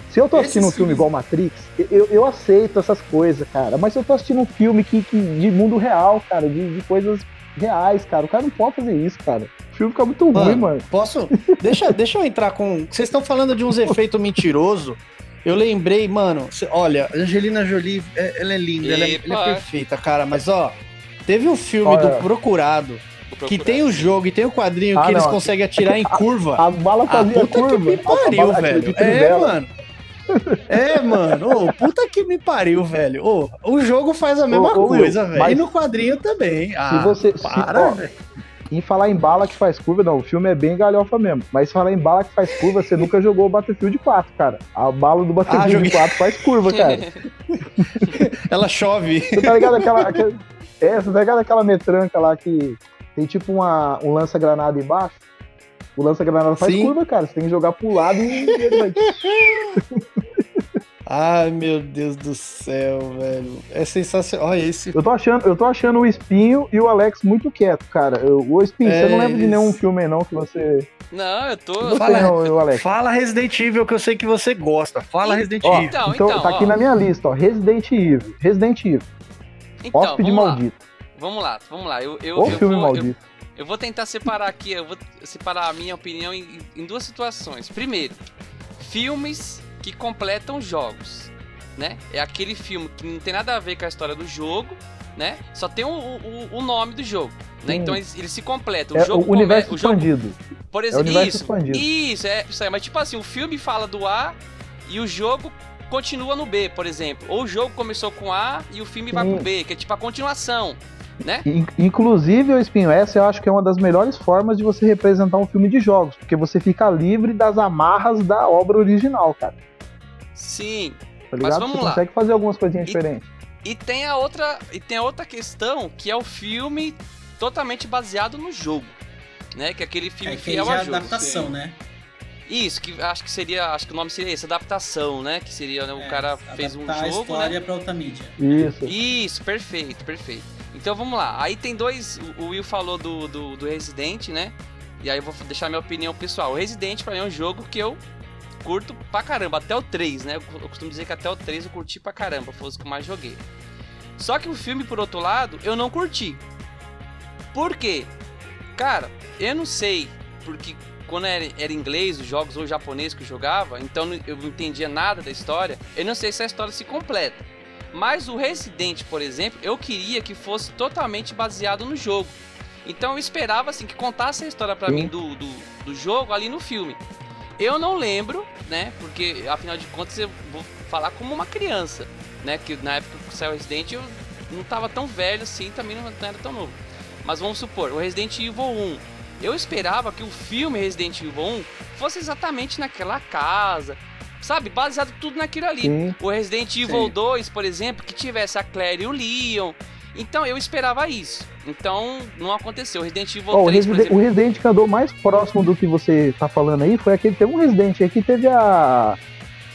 Se eu tô assistindo um Esses filme filmes- igual Matrix, eu, eu aceito essas coisas, cara. Mas se eu tô assistindo um filme que, que- de mundo real, cara, de, de coisas reais, cara, o cara não pode fazer isso, cara. O filme fica muito ruim, Mano, mano. Posso? Deixa, deixa eu entrar com. Vocês estão falando de uns efeitos mentirosos. Eu lembrei, mano. cê- olha, Angelina Jolie, é- ela é linda, ela é, ela é perfeita, cara. Mas ó, teve um filme Olha. do Procurado que tem o jogo e tem o quadrinho Ah, que eles não. conseguem atirar em curva. A bala Ah, fazia puta curva. que me a pariu, bala- velho. É, dela. mano. É, mano. Ô, puta que me pariu, velho. Ô, o jogo faz a mesma Will, coisa, velho. mas- E no quadrinho também. Ah, você- se- para, ó, velho. Em falar em bala que faz curva, não, o filme é bem galhofa mesmo. Mas falar em bala que faz curva, você nunca jogou o Battlefield 4, cara. A bala do Battlefield Ah, joguei. 4 faz curva, cara. Ela chove. Você tá ligado aquela. aquela- é, você tá ligado aquela metranca lá que tem tipo uma, um lança-granada embaixo? O lança-granada faz Sim. curva, cara. Você tem que jogar pro lado e. Ai, meu Deus do céu, velho. É sensacional. Olha esse. Eu tô achando, eu tô achando o Espinho e o Alex muito quieto, cara. Eu- o Espinho, você É, não lembra de nenhum filme aí, não que você. Não, eu tô. Você Fala- não, o Alex. Fala Resident Evil que eu sei que você gosta. Fala Resident Ó, Evil. Então, então, então, tá aqui ó. na minha lista, ó. Resident Evil. Resident Evil. Então, Hóspede vamos lá. maldito. Vamos lá, vamos lá. Eu, eu, Ou eu filme vou, eu, maldito. Eu vou tentar separar aqui, eu vou separar a minha opinião em, em duas situações. Primeiro, filmes que completam jogos, né? É aquele filme que não tem nada a ver com a história do jogo, né? Só tem o, o, o nome do jogo, né? Então eles, eles se completam. O É jogo o universo come- o jogo, expandido. por o exemplo, universo isso, expandido. isso é isso aí. Mas tipo assim, o filme fala do A e o jogo continua no B, por exemplo. Ou o jogo começou com A e o filme vai Sim. pro B, que é tipo a continuação, né? In- Inclusive, o Espinho, essa eu acho que é uma das melhores formas de você representar um filme de jogos, porque você fica livre das amarras da obra original, cara. Sim. Tá ligado? vamos você lá. consegue fazer algumas coisinhas E- diferentes. E tem a outra, e tem a outra questão, que é o filme totalmente baseado no jogo, né? Que é aquele filme É que fiel é ao jogo. adaptação, né? Isso, que acho que seria, acho que o nome seria esse, adaptação, né? Que seria, né, o É, cara fez um adaptar a jogo, né? história pra outra mídia. Isso. Isso, perfeito, perfeito. Então vamos lá. Aí tem dois. O o Will falou do, do, do Resident, né? E aí eu vou deixar minha opinião pessoal. O Resident pra mim é um jogo que eu curto pra caramba, até o 3, né? Eu costumo dizer que até o 3 eu curti pra caramba, foi os que eu mais joguei. Só que o filme, por outro lado, eu não curti. Por quê? Cara, eu não sei, porque quando era, era inglês, os jogos ou japonês que eu jogava, então eu não entendia nada da história, eu não sei se a história se completa. Mas o Resident, por exemplo, eu queria que fosse totalmente baseado no jogo. Então eu esperava assim que contasse a história pra Sim. mim do, do, do jogo ali no filme. Eu não lembro, né? Porque afinal de contas eu vou falar como uma criança, né? Que na época que saiu o Resident eu não tava tão velho assim, também não era tão novo. Mas vamos supor, o Resident Evil 1. Eu esperava que o filme Resident Evil 1 fosse exatamente naquela casa, sabe? Baseado tudo naquilo ali. Sim. O Resident Evil Sim. 2, por exemplo, que tivesse a Claire e o Leon. Então eu esperava isso. Então não aconteceu. O Resident Evil Ó, o, 3, por Resident, exemplo. o Resident que andou mais próximo do que você tá falando aí foi aquele. Tem um Resident aí que teve a.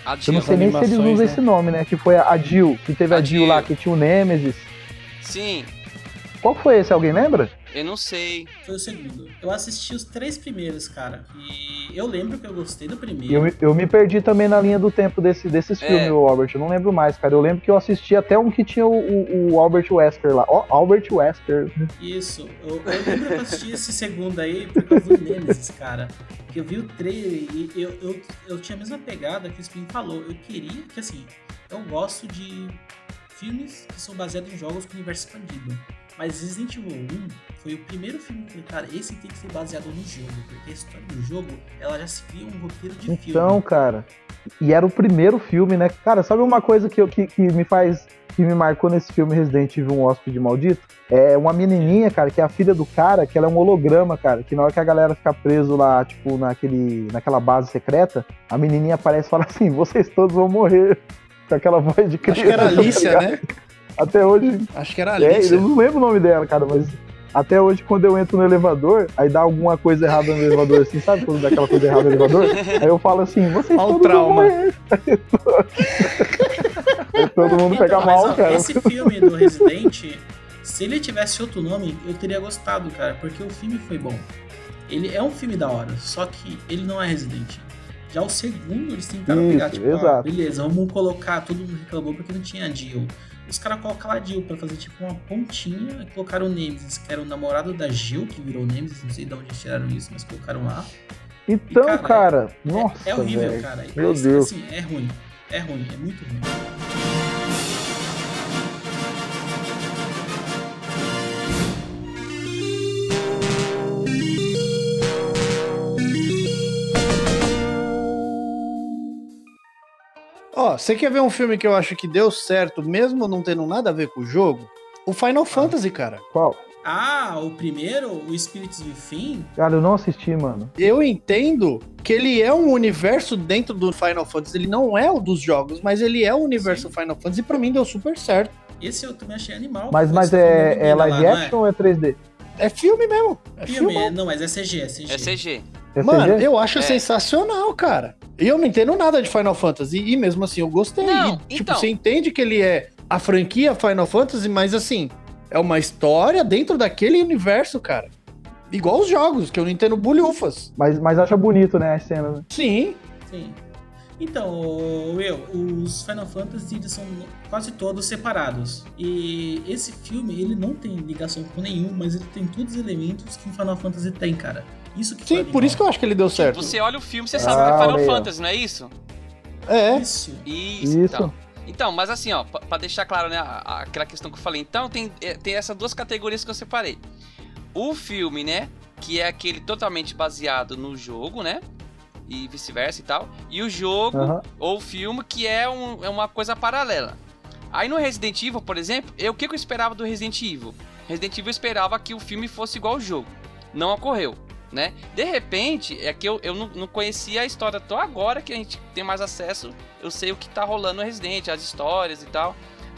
A Eu não Jill. sei nem se eles usam né? esse nome, né? Que foi a Jill. Que teve a, A Jill Jill. lá, que tinha o Nemesis. Sim, Qual foi esse? Alguém lembra? eu não sei. Foi o segundo. Eu assisti os três primeiros, cara. E eu lembro que eu gostei do primeiro. Eu, me- eu me perdi também na linha do tempo desse, desses É. filmes, o Albert. Eu não lembro mais, cara. Eu lembro que eu assisti até um que tinha o, o- o Albert Wesker lá. Ó, Albert Wesker. Isso. Eu, eu lembro que eu assisti esse segundo aí por causa do Nemesis, cara. Que eu vi o trailer e eu, eu, eu tinha a mesma pegada que o Spin falou. Eu queria que, assim, eu gosto de filmes que são baseados em jogos com universo expandido. Mas Resident Evil 1 foi o primeiro filme que cara, esse tem que ser baseado no jogo, porque a história do jogo, ela já se cria um roteiro de Então, filme. cara, e era o primeiro filme, né? Cara, sabe uma coisa que, eu- que, que me faz. que me marcou nesse filme Resident Evil, um hóspede maldito? É uma menininha, cara, que é a filha do cara, que ela é um holograma, cara, que na hora que a galera fica preso lá, tipo, naquele, naquela base secreta, a menininha aparece e fala assim: vocês todos vão morrer. Com aquela voz de criança. Acho que era tá Alicia, né? Até hoje. Acho que era É, Alicia. eu não lembro o nome dela, cara, mas até hoje, quando eu entro no elevador, aí dá alguma coisa errada no elevador, assim, sabe? Quando dá aquela coisa errada no elevador? Aí eu falo assim, vocês Olha o todos vão trauma. todo mundo pega Então, mas, mal, ó, cara. Esse filme do Resident, se ele tivesse outro nome, eu teria gostado, cara, porque o filme foi bom. Ele é um filme da hora, só que ele não é Resident. Já o segundo, eles tentaram Isso, pegar, tipo, ah, beleza, vamos colocar, todo mundo reclamou porque não tinha Jill. Os caras colocaram a Jill pra fazer tipo uma pontinha e colocaram o Nemesis, que era o namorado da Jill, que virou Nemesis, não sei de onde tiraram isso, mas colocaram lá. Então, cara, cara, É- nossa, é, horrível, velho. cara. Meu É, Deus. Assim, é ruim. É ruim, é muito ruim. Ó, você quer ver um filme que eu acho que deu certo, mesmo não tendo nada a ver com o jogo? O Final Fantasy, cara. Qual? Ah, o primeiro, o Spirits Within, Cara, eu não assisti, mano. Eu entendo que ele é um universo dentro do Final Fantasy. Ele não é o dos jogos, mas ele é o universo Final Fantasy e pra mim deu super certo. esse eu também achei animal. Mas, Você mas é, é live lá, não action ou é 3D? É filme mesmo. É Filme, filme. é- não, mas é CG, é CG. É CG. Mano, eu acho É. sensacional, cara. E eu não entendo nada de Final Fantasy. E mesmo assim, eu gostei. Não, E, tipo, então. você entende que ele é a franquia Final Fantasy, mas assim, é uma história dentro daquele universo, cara. Igual os jogos, que eu não entendo bulhufas. Mas, mas acha bonito, né, as cenas. né? Sim. Sim. Então, Will, os Final Fantasy eles são quase todos separados. E esse filme, ele não tem ligação com nenhum, mas ele tem todos os elementos que um Final Fantasy tem, cara. Isso que Sim, por isso que eu acho que ele deu certo. Você olha o filme, você Ah, sabe que é Final olha. Fantasy, não é isso? É. Isso. Isso. Isso. Então. Então, mas assim, ó, pra, pra deixar claro, né, aquela questão que eu falei. Então, tem, é, tem essas duas categorias que eu separei. O filme, né, que é aquele totalmente baseado no jogo, né, e vice-versa e tal. E o jogo, Aham. ou filme, que é, um- é uma coisa paralela. Aí no Resident Evil, por exemplo, eu, o que, que eu esperava do Resident Evil? Resident Evil eu esperava que o filme fosse igual ao jogo. Não ocorreu, né? De repente, é que eu, eu não, não conhecia a história. Tô agora que a gente tem mais acesso, eu sei o que tá rolando no Resident, as histórias e tal,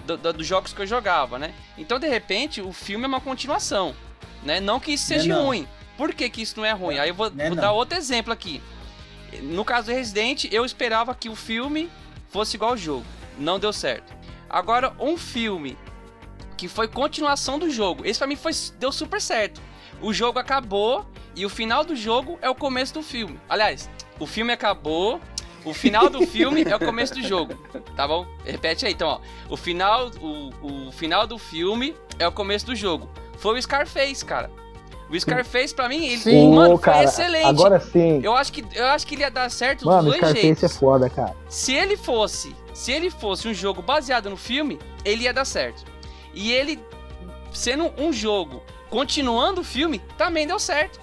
do- do- dos jogos que eu jogava, né? Então, de repente, o filme é uma continuação, né? Não que isso é seja não. ruim. Por que, que isso não é ruim? Aí eu vou, Não é vou dar outro exemplo aqui. No caso do Resident, eu esperava que o filme fosse igual ao jogo. Não deu certo. Agora, um filme que foi continuação do jogo. Esse pra mim foi, deu super certo. O jogo acabou e o final do jogo é o começo do filme. Aliás, o filme acabou, o final do filme é o começo do jogo. Tá bom? Repete aí, então, ó. O final, o, o final do filme é o começo do jogo. Foi o Scarface, cara. O Scarface, pra mim, ele, Sim. mano, cara, excelente. Agora sim. Eu acho que eu acho que ele ia dar certo dos Mano, dois Scarface jeitos. é foda, cara. Se ele fosse, se ele fosse um jogo baseado no filme, ele ia dar certo. E ele sendo um jogo continuando o filme, também deu certo.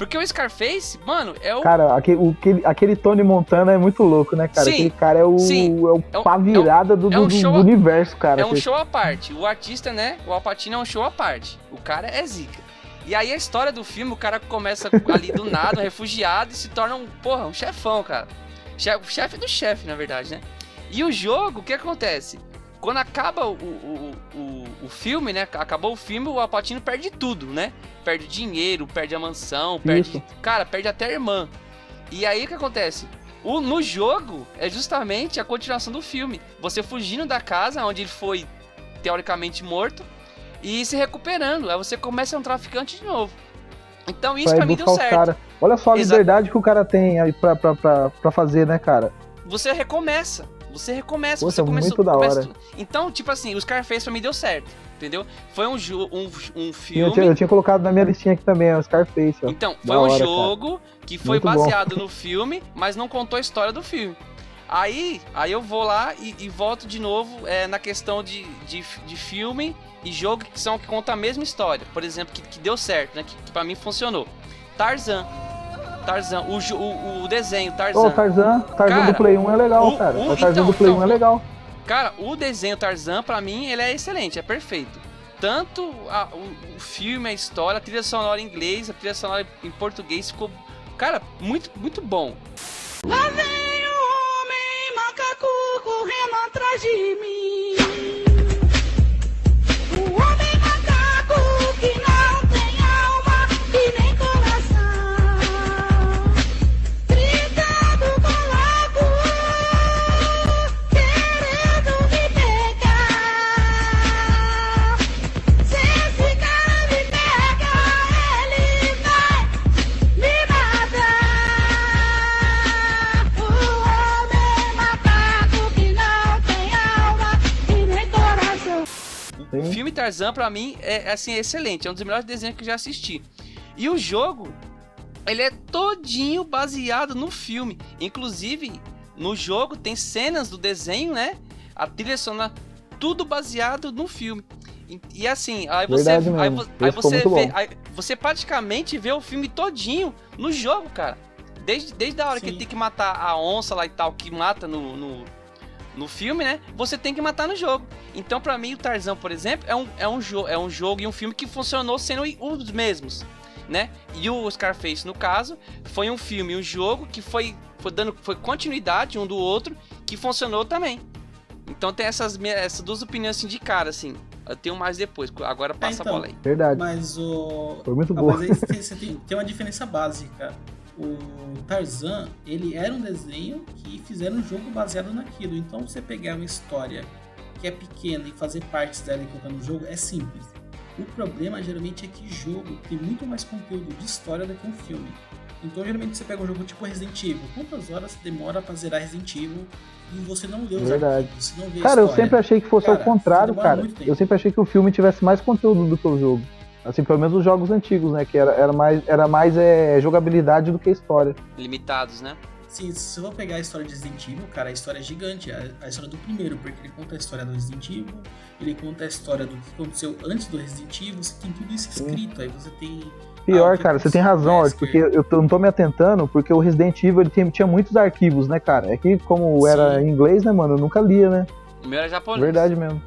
Porque o Scarface, mano, é o Cara, aquele, aquele, Tony Montana é muito louco, né, cara? Sim, aquele cara é o, sim. é o É um- pá virada do, é um do- do universo, cara. é um show à parte. O artista, né? O Alpatino é um show à parte. O cara é zica. E aí a história do filme, o cara começa ali do nada, um refugiado, e se torna um, porra, um chefão, cara. Che- O chefe do chefe, na verdade, né? E o jogo, o que acontece? Quando acaba o, o, o, o filme, né? Acabou o filme, o Alpatino perde tudo, né? Perde dinheiro, perde a mansão, perde. Isso. Cara, perde até a irmã. E aí o que acontece? O, no jogo é justamente a continuação do filme. Você fugindo da casa onde ele foi teoricamente morto e se recuperando. Aí você começa a ser um traficante de novo. Então isso pra mim deu certo. cara. Olha só a Exa- liberdade que o cara tem aí pra, pra, pra, pra fazer, né, cara? Você recomeça. Você recomeça. Poxa, você começa, muito da hora. Então, tipo assim, o Scarface pra mim deu certo. Entendeu? Foi um, um, um Eu filme. tinha, eu tinha colocado na minha listinha aqui também, é o Scarface, ó. Então, Da foi um hora, cara. jogo que foi Muito bom. baseado no filme, mas não contou a história do filme. Aí, aí eu vou lá e, e volto de novo é, na questão de, de, de filme e jogo que são que contam a mesma história. Por exemplo, que, que deu certo, né? Que, que pra mim funcionou. Tarzan. Tarzan, o, o, o desenho, Tarzan. Ô, Tarzan, Tarzan Cara, do Play 1 é legal, o- cara. o- o Tarzan então, do Play então, 1 é legal. Cara, o desenho Tarzan, pra mim, ele é excelente, é perfeito. Tanto a- o, o filme, a história, a trilha sonora em inglês, a trilha sonora em português ficou, cara, muito, muito bom. Lá vem o homem macaco correndo atrás de mim. O homem O filme Tarzan, pra mim, é assim, excelente. É um dos melhores desenhos que eu já assisti. E o jogo, ele é todinho baseado no filme. Inclusive, no jogo tem cenas do desenho, né? A trilha sonora, tudo baseado no filme. E, e assim, aí você, aí, aí você vê, aí você praticamente vê o filme todinho no jogo, cara. Desde, desde a hora que Sim. ele tem que matar a onça lá e tal, que mata no, no, no filme, né? Você tem que matar no jogo. Então, pra mim, o Tarzan, por exemplo, é um, é um, é um jogo e um filme que funcionou sendo os mesmos, né? E o Scarface, no caso, foi um filme e um jogo que foi, foi dando foi continuidade um do outro, que funcionou também. Então tem essas, essas duas opiniões assim de cara, assim. Eu tenho mais depois, agora passa então. a bola aí. Verdade. Mas o. Foi muito Ah, mas aí você tem, você tem- tem uma diferença básica. O Tarzan, ele era um desenho que fizeram um jogo baseado naquilo. Então você pegar uma história que é pequena e fazer partes dela e colocar no jogo é simples. O problema geralmente é que jogo tem muito mais conteúdo de história do que um filme. Então geralmente você pega um jogo tipo Resident Evil. Quantas horas demora pra zerar Resident Evil e você não lê os Verdade. você não vê Cara, eu sempre achei que fosse Cara, ao contrário, cara. Eu sempre achei que o filme tivesse mais conteúdo do que o jogo. Assim, pelo menos os jogos antigos, né? Que era, era mais, era mais é, jogabilidade do que história. Limitados, né? Sim, se eu vou pegar a história de Resident Evil, cara, a história é gigante. A, a história do primeiro, porque ele conta a história do Resident Evil, ele conta a história do que aconteceu antes do Resident Evil, você tem tudo isso Sim. escrito, aí você tem. Pior, cara, você tem razão, Ord, porque Wesker? eu tô- não tô me atentando, porque o Resident Evil ele tem- tinha muitos arquivos, né, cara? É que como Sim. era em inglês, né, mano, eu nunca lia, né? O meu era japonês. Verdade mesmo.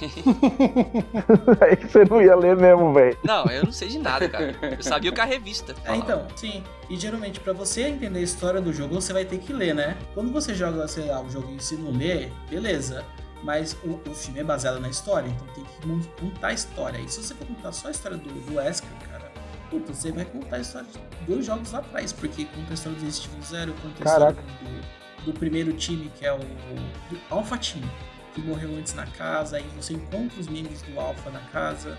Aí que você não ia ler mesmo, velho. Não, eu não sei de nada, cara. Eu sabia o que a revista. É, então, sim. E geralmente, pra você entender a história do jogo, você vai ter que ler, né? Quando você joga, sei lá, o jogo e se não lê, beleza. Mas o, o filme é baseado na história, então tem que contar a história. E se você for contar só a história do, do Wesker, cara, puta, você vai contar a história de dois jogos lá atrás, porque conta a história do Resident Evil Zero, conta a história do, do primeiro time, que é o do Alpha Team, que morreu antes na casa, aí você encontra os membros do Alpha na casa.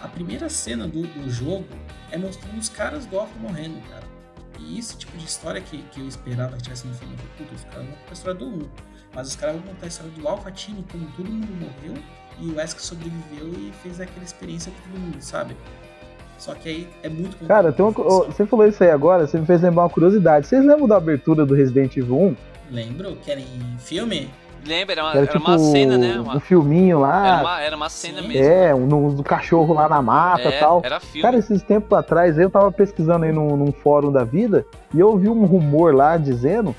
A primeira cena do, do jogo é mostrando os caras do Alpha morrendo, cara. E esse tipo de história que, que eu esperava que tivesse no filme, eu falei, puta, os caras vão contar a história do 1. Mas os caras vão contar a história do Alpha Team, como todo mundo morreu, e o Wesker sobreviveu e fez aquela experiência com todo mundo, sabe? Só que aí é muito Cara, tem uma, você falou isso aí agora, você me fez lembrar uma curiosidade. Vocês lembram da abertura do Resident Evil 1? Lembro que era em filme? Lembra, era uma, era, era tipo uma cena, né? um Uma- filminho lá. era, uma, era uma cena Sim. mesmo. É, um, do cachorro lá na mata e É, tal. Era filme. Cara, esses tempos atrás eu tava pesquisando aí num, num fórum da vida e eu ouvi um rumor lá dizendo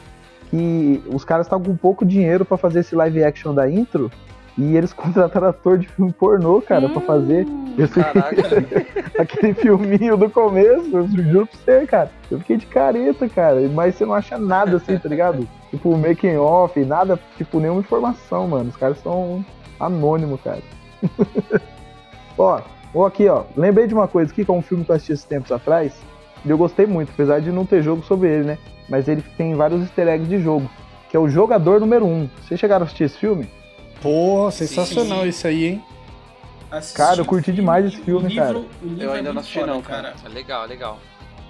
que os caras estavam com pouco dinheiro pra fazer esse live action da intro e eles contrataram ator de filme pornô, cara, pra fazer esse, aquele filminho do começo. Eu juro pra você, cara. Eu fiquei de careta, cara. Mas você não acha nada assim, tá ligado? tipo, making off, nada, tipo, nenhuma informação, mano. Os caras são anônimos, cara. ó, ó, aqui, ó. Lembrei de uma coisa aqui, que é um filme que eu assisti esses tempos atrás. E eu gostei muito, apesar de não ter jogo sobre ele, né? Mas ele tem vários easter eggs de jogo. Que é o Jogador Número 1. Vocês chegaram a assistir esse filme? Porra, sensacional Sim. isso aí, hein? Assisti Cara, eu curti filme demais esse filme, livro- cara. Eu é ainda não assisti não, cara. É legal, legal.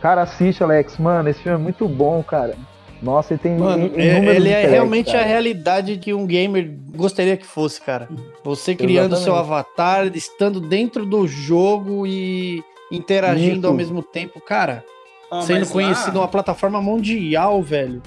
Cara, assiste, Alex. Mano, esse filme é muito bom, cara. Nossa, ele tem Mano, é- ele é realmente a cara. realidade que um gamer gostaria que fosse, cara. Você criando seu Exatamente. avatar, estando dentro do jogo e interagindo Isso. ao mesmo tempo, cara. Ó, sendo conhecido lá- uma plataforma mundial, velho.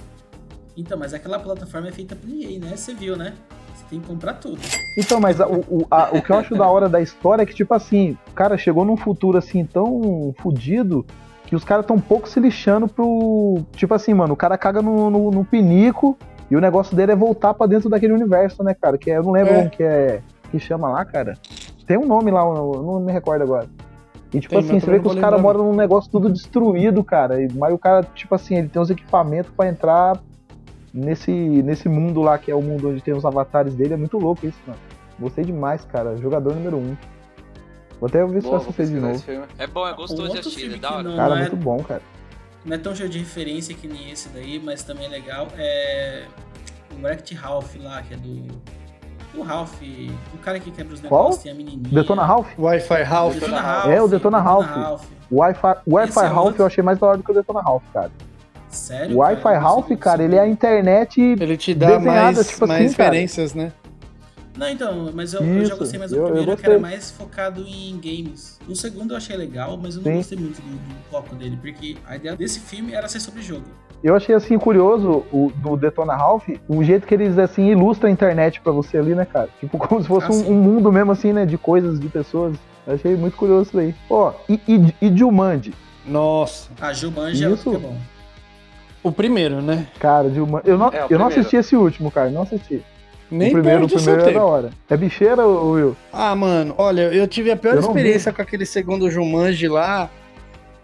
Então, mas aquela plataforma é feita por EA, né? Você viu, né? Você tem que comprar tudo. Então, mas a- o, o, a- o que eu acho da hora da história é que, tipo assim, o cara chegou num futuro assim tão fudido que os caras tão pouco se lixando pro. Tipo assim, mano, o cara caga no, no, no pinico e o negócio dele é voltar pra dentro daquele universo, né, cara? Que é, eu não lembro É. que é. Que chama lá, cara. Tem um nome lá, eu não me recordo agora. E tipo Tem, assim, você vê que os caras moram num negócio tudo destruído, cara. E- Mas o cara, tipo assim, ele tem os equipamentos pra entrar nesse, nesse mundo lá, que é o mundo onde tem os avatares dele. É muito louco isso, mano. Gostei demais, cara. Jogador número um. Vou até ver se eu Boa, vou assistir de novo. É bom, é gostoso de assistir, é da hora. não- Cara, é- muito bom, cara. Não é tão cheio de referência que nem esse daí, mas também é legal. É o Wrecked Ralph lá, que é do. Do Ralph, o cara que quebra os Qual? negócios, tem a menininha. Detona Ralph? Wi-Fi Ralph. Detona Ralph. É, o Detona Ralph. O Wi-Fi, o Wi-Fi é Ralph outro. eu achei mais da hora do que o Detona Ralph, cara. Sério? O Wi-Fi cara? Ralph, Não cara, ele é a internet. Ele te dá Desenhada, mais, tipo mais assim, cara. referências, né? Não, então, mas eu, eu já Isso, gostei mais do eu- eu primeiro, que gostei. era mais focado em games. O segundo eu achei legal, mas eu não Sim. gostei muito do, do foco dele, porque a ideia desse filme era ser sobre jogo. Eu achei assim curioso o do Detona Ralph, o jeito que eles assim ilustram a internet pra você ali, né, cara? Tipo como se fosse Ah, um, um mundo mesmo assim, né, de coisas, de pessoas. Eu achei muito curioso isso aí. Ó, e, e, e Jumanji? Nossa. A Jumanji é que é Isso. bom. O primeiro, né? Cara, Jumanji. Eu não, É, eu não assisti esse último, cara, não assisti. Nem o primeiro, o perde o primeiro seu é da hora. É bicheira, Will? Ah, mano, olha, eu tive a pior Eu experiência com aquele segundo Jumanji lá.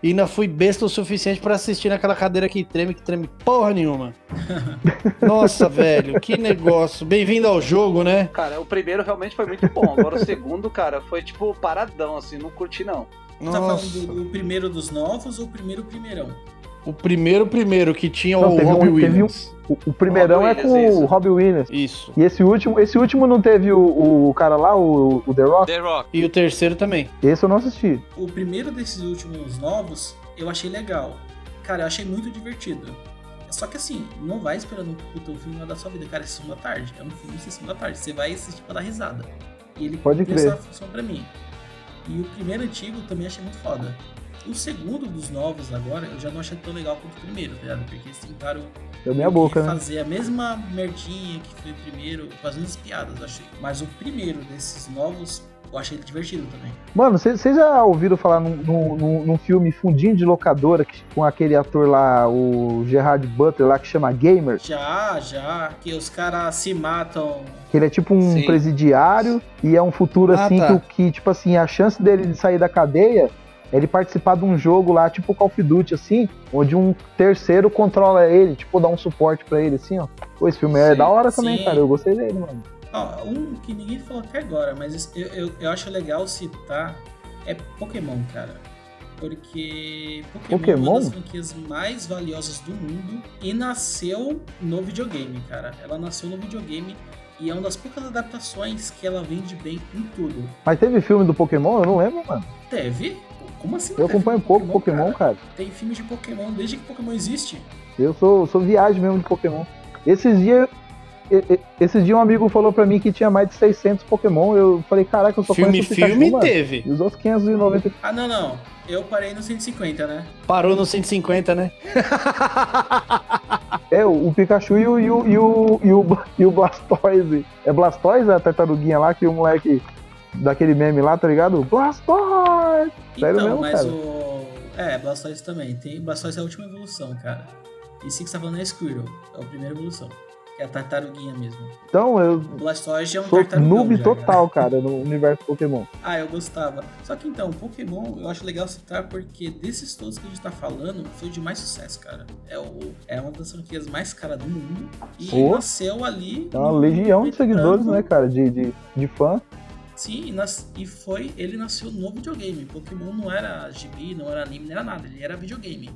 E ainda fui besta o suficiente pra assistir naquela cadeira que treme, que treme porra nenhuma. Nossa, velho, que negócio. Bem-vindo ao jogo, né? Cara, o primeiro realmente foi muito bom. Agora o segundo, cara, foi tipo paradão, assim, não curti não. Você tá falando do, do primeiro dos novos ou o primeiro primeirão? O primeiro, primeiro, que tinha Não, o um- Robbie teve um- Williams. O, o primeirão Robbie é com Williams, o isso. Robbie Williams. Isso. E esse último, esse último não teve o, o cara lá, o, o The Rock? The Rock. E o terceiro também. Esse eu não assisti. O primeiro desses últimos novos, eu achei legal. Cara, eu achei muito divertido. Só que assim, não vai esperando o teu filme da sua vida. Cara, é sessão da tarde. É um filme de sessão da tarde. Você vai assistir pra dar risada. E ele Pode crer. essa função pra mim. E o primeiro antigo também achei muito foda. O segundo dos novos agora, eu já não achei tão legal quanto o primeiro, tá ligado? Porque eles tentaram Deu minha boca, né? fazer a mesma merdinha que foi o primeiro, fazendo as piadas, eu achei. Mas o primeiro desses novos, eu achei ele divertido também. Mano, vocês já ouviram falar num, num, num- num filme fundinho de locadora que- com aquele ator lá, o Gerard Butler lá, que chama Gamer? Já, já, que os caras se matam. Que ele é tipo um Sim. presidiário e é um futuro Ah, assim tá. que, o- que, tipo assim, a chance dele de sair da cadeia ele participar de um jogo lá, tipo Call of Duty, assim, onde um terceiro controla ele, tipo, dá um suporte pra ele, assim, ó. Pô, esse filme é Sim, da hora também, sim. cara. Eu gostei dele, mano. Ó, um que ninguém falou até agora, mas eu, eu, eu acho legal citar é Pokémon, cara. Porque Pokémon, é uma Pokémon? das franquias mais valiosas do mundo e nasceu no videogame, cara. Ela nasceu no videogame e é uma das poucas adaptações que ela vende bem em tudo. Mas teve filme do Pokémon? Eu não lembro, mano. Teve? Como assim? não Eu acompanho pouco Pokémon, cara. Tem filmes de Pokémon desde que Pokémon existe. Eu sou, sou viagem mesmo de Pokémon. Esses dias. Esses dias um amigo falou pra mim que tinha mais de 600 Pokémon. Eu falei, caraca, eu só Filme, conheço o Pikachu, filme mano. teve. E os outros 590. Ah, não, não. Eu parei no 150, né? Parou no 150, né? É, o, o Pikachu e o, e, o, e, o, e, o, e o Blastoise. É Blastoise a tartaruguinha lá que o moleque daquele meme lá, tá ligado? Blastoise! Sério então, mesmo, mas cara? o. É, Blastoise também. Tem... Blastoise é a última evolução, cara. E sim que você tá falando é Squirtle. É a primeira evolução. Que é a tartaruguinha mesmo. Então, eu O Blastoise é um sou noob já, total, cara, no universo Pokémon. Ah, eu gostava. Só que então, Pokémon eu acho legal citar porque desses todos que a gente tá falando, foi o de mais sucesso, cara. É, o, é uma das franquias mais caras do mundo. E Pô. nasceu ali. É uma legião de seguidores, né, cara? De, de, de fã. Sim, e, nas- e foi. Ele nasceu no videogame. Pokémon não era gibi, não era anime, não era nada. Ele era videogame.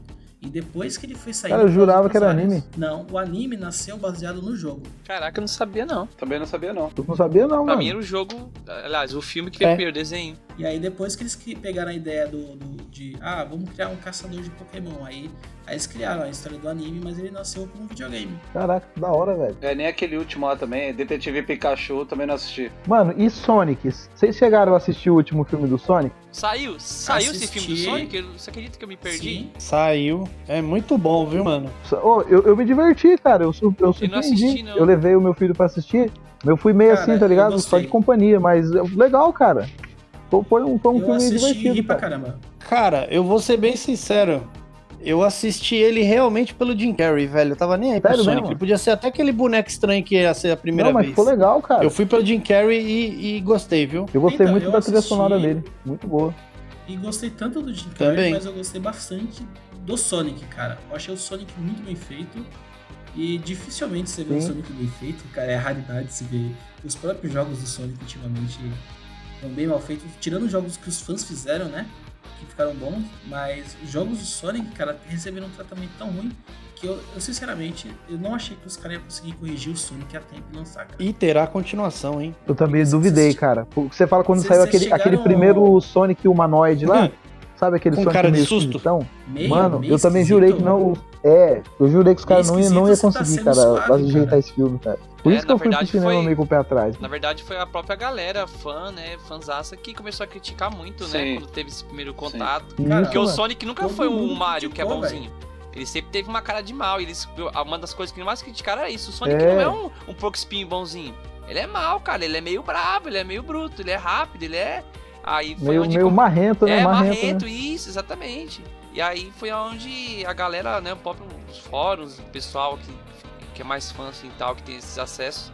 E depois que ele foi sair. Cara, eu jurava que era anime. Não, o anime nasceu baseado no jogo. Caraca, eu não sabia não. Também não sabia, não. Eu não sabia, não, Pra mano. mim era o jogo, aliás, o filme que veio É. primeiro, desenho. E aí depois que eles pegaram a ideia do, do- de ah, vamos criar um caçador de Pokémon. Aí, aí eles criaram a história do anime, mas ele nasceu como um videogame. Caraca, que da hora, velho. É, nem aquele último lá também, Detetive Pikachu, também não assisti. Mano, e Sonic? Vocês chegaram a assistir o último filme do Sonic? Saiu? Saiu esse filme do Assisti. Sonic? Eu- Você acredita que eu me perdi? Sim. Saiu. É muito bom, viu, mano? Ô, eu, eu me diverti, cara. Eu, eu não surpreendi. assisti, não. Eu levei o meu filho pra assistir. Eu fui meio Cara, assim, tá eu ligado? Só de companhia, mas é legal, cara. Foi- um, foi um Eu filme assisti divertido. pra cara. caramba. Cara, eu vou ser bem sincero. Eu assisti ele realmente pelo Jim Carrey, velho. Eu tava nem aí pro Sério Sonic. mesmo? Ele podia ser até aquele boneco estranho que ia ser a primeira Não, mas vez. ficou legal, cara. Eu fui pelo Jim Carrey e, e gostei, viu? Eu gostei Então, muito eu da trilha assisti- sonora dele. Muito boa. E gostei tanto do Jim Carrey, Também. mas eu gostei bastante do Sonic, cara. Eu achei o Sonic muito bem feito. E dificilmente você vê um Sim. Sonic bem feito, cara. É raridade se ver. Os próprios jogos do Sonic ultimamente estão bem mal feitos. Tirando os jogos que os fãs fizeram, né? Que ficaram bons. Mas os jogos do Sonic, cara, receberam um tratamento tão ruim que eu, eu, sinceramente, eu não achei que os caras iam conseguir corrigir o Sonic a tempo e lançar, cara. E terá continuação, hein? Eu também duvidei, cara. Você fala quando saiu aquele, chegaram- aquele primeiro Sonic humanoide lá? Hum. Sabe aquele Com Sonic cara de meio susto? Meio- Mano, meio eu também jurei que não. É, eu jurei que os caras não, iam- não iam tá conseguir, sendo cara, suave, ajeitar cara. esse filme, cara. Por É, isso que na eu fui pro verdade, cinema foi- meio com o pé atrás. Na verdade, foi a própria galera, fã, né, fanzaça, que começou a criticar muito, né, Sim. quando teve esse primeiro contato. Cara, Porque o mano. Sonic nunca foi um Mario que é bonzinho. Ele sempre teve uma cara de mal. e Eles, uma das coisas que mais criticaram era isso. O Sonic É. não é um, um porco espinho bonzinho. Ele é mal, cara. Ele é meio bravo, ele é meio bruto, ele é rápido, ele é. Aí foi Meio, onde meio com- marrento, né? é, marrento, marrento, né? isso, exatamente. E aí foi onde a galera, né, o próprio os fóruns, o pessoal que, que é mais fã assim, e tal, que tem esses acessos,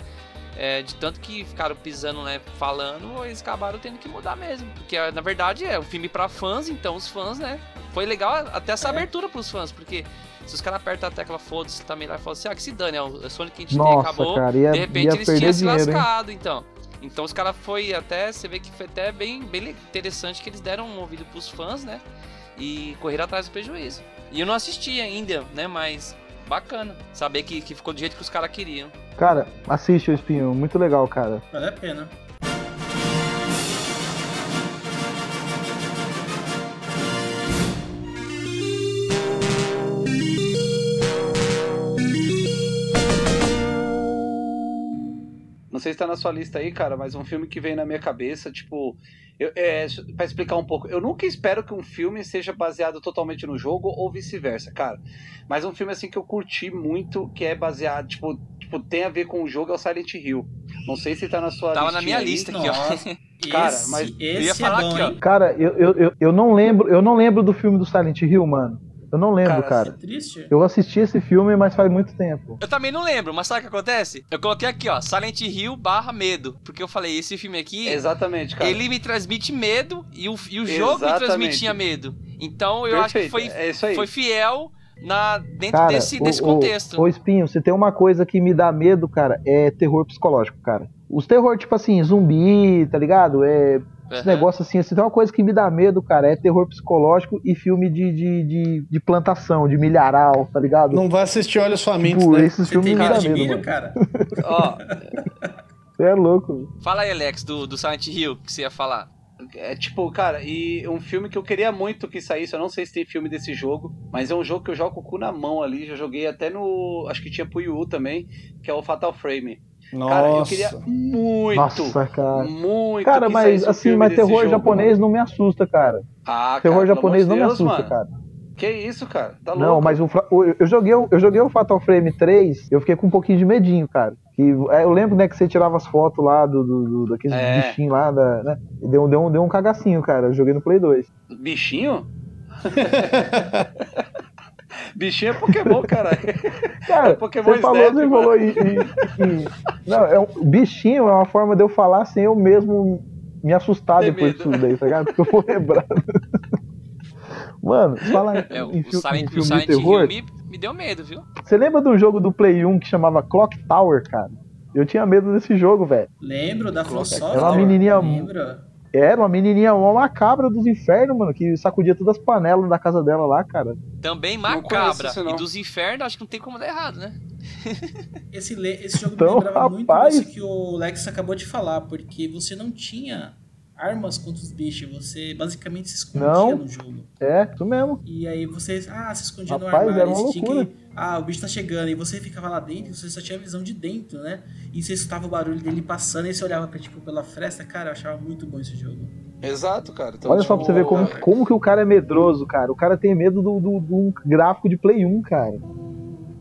é, de tanto que ficaram pisando, né, falando, eles acabaram tendo que mudar mesmo. Porque na verdade é um filme pra fãs, então os fãs, né, foi legal até essa É. abertura pros fãs, porque se os caras apertam a tecla foda-se também lá e falam assim, ah, que se dane, é o Sonic que a gente tem, Nossa, acabou. cara, ia, de repente eles tinham se dinheiro, hein? lascado, então. Então os caras foi até, você vê que foi até bem, bem interessante que eles deram um ouvido pros fãs, né? E correram atrás do prejuízo. E eu não assisti ainda, né? Mas bacana saber que, que ficou do jeito que os caras queriam. Cara, assiste o Espinho, muito legal, cara. Vale a pena. Não sei se tá na sua lista aí, cara, mas um filme que vem na minha cabeça, tipo, eu, é, para explicar um pouco, eu nunca espero que um filme seja baseado totalmente no jogo ou vice-versa, cara. Mas um filme assim que eu curti muito, que é baseado, tipo, tipo, tem a ver com o jogo é o Silent Hill. Não sei se tá na sua Tava na minha aí. lista aqui, ó. Cara, esse, mas esse ia é falar bom, aqui, ó. Cara, eu, eu, eu, eu não lembro, eu não lembro do filme do Silent Hill, mano. Eu não lembro, Cara, cara. É triste. Eu assisti esse filme, mas faz muito tempo. Eu também não lembro, mas sabe o que acontece? Eu coloquei aqui, ó, Silent Hill barra medo. Porque eu falei, esse filme aqui, Exatamente, cara. ele me transmite medo e o, e o jogo me transmitia medo. Então eu acho que Perfeito, foi, é isso aí. foi fiel na, dentro Cara, desse, desse o- contexto. Ô, Espinho, se tem uma coisa que me dá medo, cara, é terror psicológico, cara. Os terror, tipo assim, zumbi, tá ligado? É, esse negócio assim, se tem uma coisa que me dá medo, cara, é terror psicológico e filme de, de, de, de plantação, de milharal, tá ligado? Não vai assistir Olhos Famintos, tipo, né? esses Você filmes tem me dá de medo, milho, mano. cara? Ó, Você é louco. Fala aí, Alex, do, do Silent Hill, que você ia falar. É tipo, cara, e um filme que eu queria muito que saísse, eu não sei se tem filme desse jogo, mas é um jogo que eu jogo com o cu na mão ali, já joguei até no. Acho que tinha pro Wii U também, que é o Fatal Frame. Nossa. Cara, eu queria muito, Nossa, cara. muito. Cara, que mas saísse assim, filme mas terror jogo, japonês mano. não me assusta, cara. Ah, Terror cara, japonês não de Deus, me assusta, mano. cara. Que isso, cara? Tá louco. Não, mas o, eu joguei, o- eu joguei o Fatal Frame 3, eu fiquei com um pouquinho de medinho, cara. Que, é, eu lembro, né, que você tirava as fotos lá do, do, do- daqueles É. bichinhos lá, da, né? E deu, deu, um- deu um cagacinho, cara. Eu joguei no Play 2. Bichinho? Bichinho é Pokémon, caralho. Cara, É Pokémon você falou, você mano. falou e, e- e- Não, é um, bichinho é uma forma de eu falar sem eu mesmo me assustar Ter depois medo. disso daí, tá ligado? Porque eu vou lembrar. Mano, fala É, o em, fi- Silent, em o filme de Silent terror. Hill me, me deu medo, viu? Você lembra de um jogo do Play 1 que chamava Clock Tower, cara? Eu tinha medo desse jogo, velho. Lembro da From Software. Era uma menininha- Lembro. Era uma menininha, uma macabra dos infernos, mano, que sacudia todas as panelas da casa dela lá, cara. Também macabra. E dos infernos, acho que não tem como dar errado, né? Esse, esse jogo Então, me lembrava muito rapaz. isso que o Lex acabou de falar, porque você não tinha armas contra os bichos, você basicamente se escondia Não. no jogo. É, isso mesmo. E aí você, ah, se escondia no Rapaz, armário, era uma você tinha loucura. que, ah, o bicho tá chegando, e você ficava lá dentro, e você só tinha visão de dentro, né? E você escutava o barulho dele passando, e você olhava pra, tipo, pela fresta, cara, eu achava muito bom esse jogo. Exato, cara. Então, Olha só pra tipo, você ver como, como que o cara é medroso, cara. O cara tem medo do, do, do gráfico de Play 1, cara.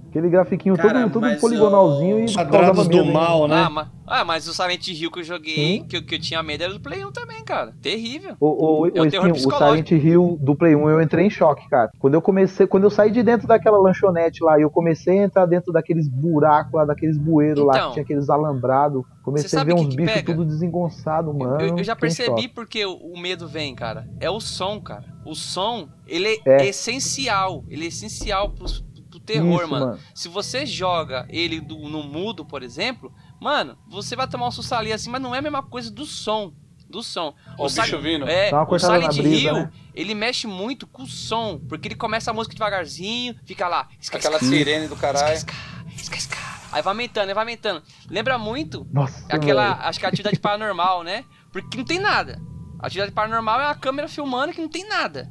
Aquele grafiquinho Cara, todo, todo poligonalzinho e Quadrados do hein? mal, né? Ah, mas, ah, mas o Silent Hill que eu joguei, que, eu- que eu tinha medo, era do Play 1 também, cara. Terrível. O, o, o, É o terror o. Silent Hill do Play 1 eu entrei em choque, cara. Quando eu comecei, quando eu saí de dentro daquela lanchonete lá e eu comecei a entrar dentro daqueles buracos lá, daqueles bueiros lá, Então. que tinha aqueles alambrados, comecei a ver o uns bichos tudo desengonçado, mano. Eu, eu já percebi porque o, o medo vem, cara. É o som, cara. O som, ele É. é, essencial. Ele é essencial pro, pro terror, Isso, mano. Se você joga ele do- no mudo, por exemplo, mano, você vai tomar um susto ali assim, mas não é a mesma coisa do som. Do som. Ó, o Sil- bicho vindo. É, Dá uma o Silent brisa, Hill, né? ele mexe muito com o som, porque ele começa a música devagarzinho, fica lá. esca, Aquela esca, sirene do caralho. esca, esca, esca. Aí vai aumentando, aí vai aumentando. Lembra muito Nossa, aquela, velho. acho que é a atividade paranormal, né? Porque não tem nada. A atividade paranormal é a câmera filmando que não tem nada.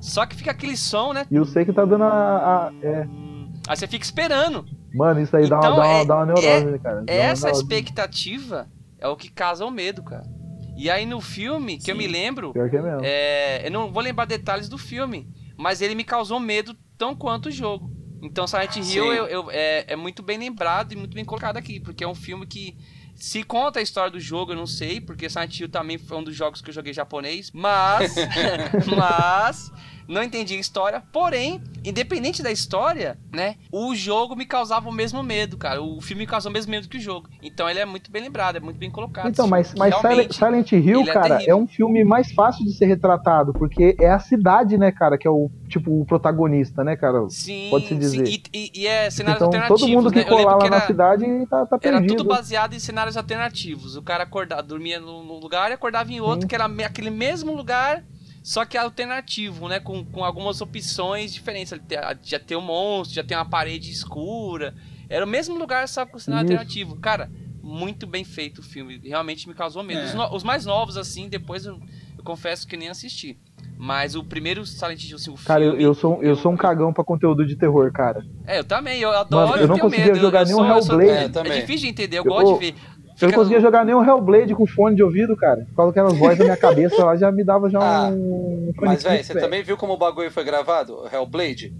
Só que fica aquele som, né? E eu sei que tá dando a. a- é. Aí você fica esperando. Mano, isso aí dá, Então, uma, dá, uma, é- dá uma neurose, né, cara? Dá Essa expectativa é o que causa o medo, cara. E aí no filme, que eu Sim. me lembro, Pior que é mesmo. é, eu não vou lembrar detalhes do filme, mas ele me causou medo tão quanto o jogo. Então Silent Hill Sim. eu- eu- é, é muito bem lembrado e muito bem colocado aqui, porque é um filme que se conta a história do jogo, eu não sei, porque Silent Hill também foi um dos jogos que eu joguei japonês, mas mas não entendi a história. Porém, independente da história, né? O jogo me causava o mesmo medo, cara. O filme me causou o mesmo medo que o jogo. Então ele é muito bem lembrado, é muito bem colocado. Então, mas, mas Silent, Hill, é cara, é, terrível. um filme mais fácil de ser retratado, porque é a cidade, né, cara, que é o, tipo, o protagonista, né, cara? Sim, pode-se dizer. sim. E, e- e é cenários Então, alternativos, todo mundo que né? Colar lá que na era- cidade tá, tá Era perdido. tudo baseado em cenários alternativos. O cara acordava, dormia num lugar e acordava em outro, Sim. que era aquele mesmo lugar, só que alternativo, né? Com, com algumas opções diferentes. Já tem um monstro, já tem uma parede escura. Era o mesmo lugar, só com cenário Isso. alternativo. Cara, muito bem feito o filme. Realmente me causou medo. É. Os, no- os mais novos, assim, depois eu, eu confesso que nem assisti. Mas o primeiro Silent Hill, assim, o Cara, eu, eu sou, eu sou um cagão pra conteúdo de terror, cara. É, eu também, eu adoro Mano, eu não tenho conseguia medo. eu- jogar eu nenhum sou- eu sou- Hellblade. É, É, também. difícil de entender, eu, Eu- gosto de ver. Eu não Fica- conseguia jogar nem o Hellblade com fone de ouvido, cara. Por causa vozes na minha cabeça lá, já me dava já Ah, um... Mas, velho, velho, você também viu como o bagulho foi gravado? Hellblade?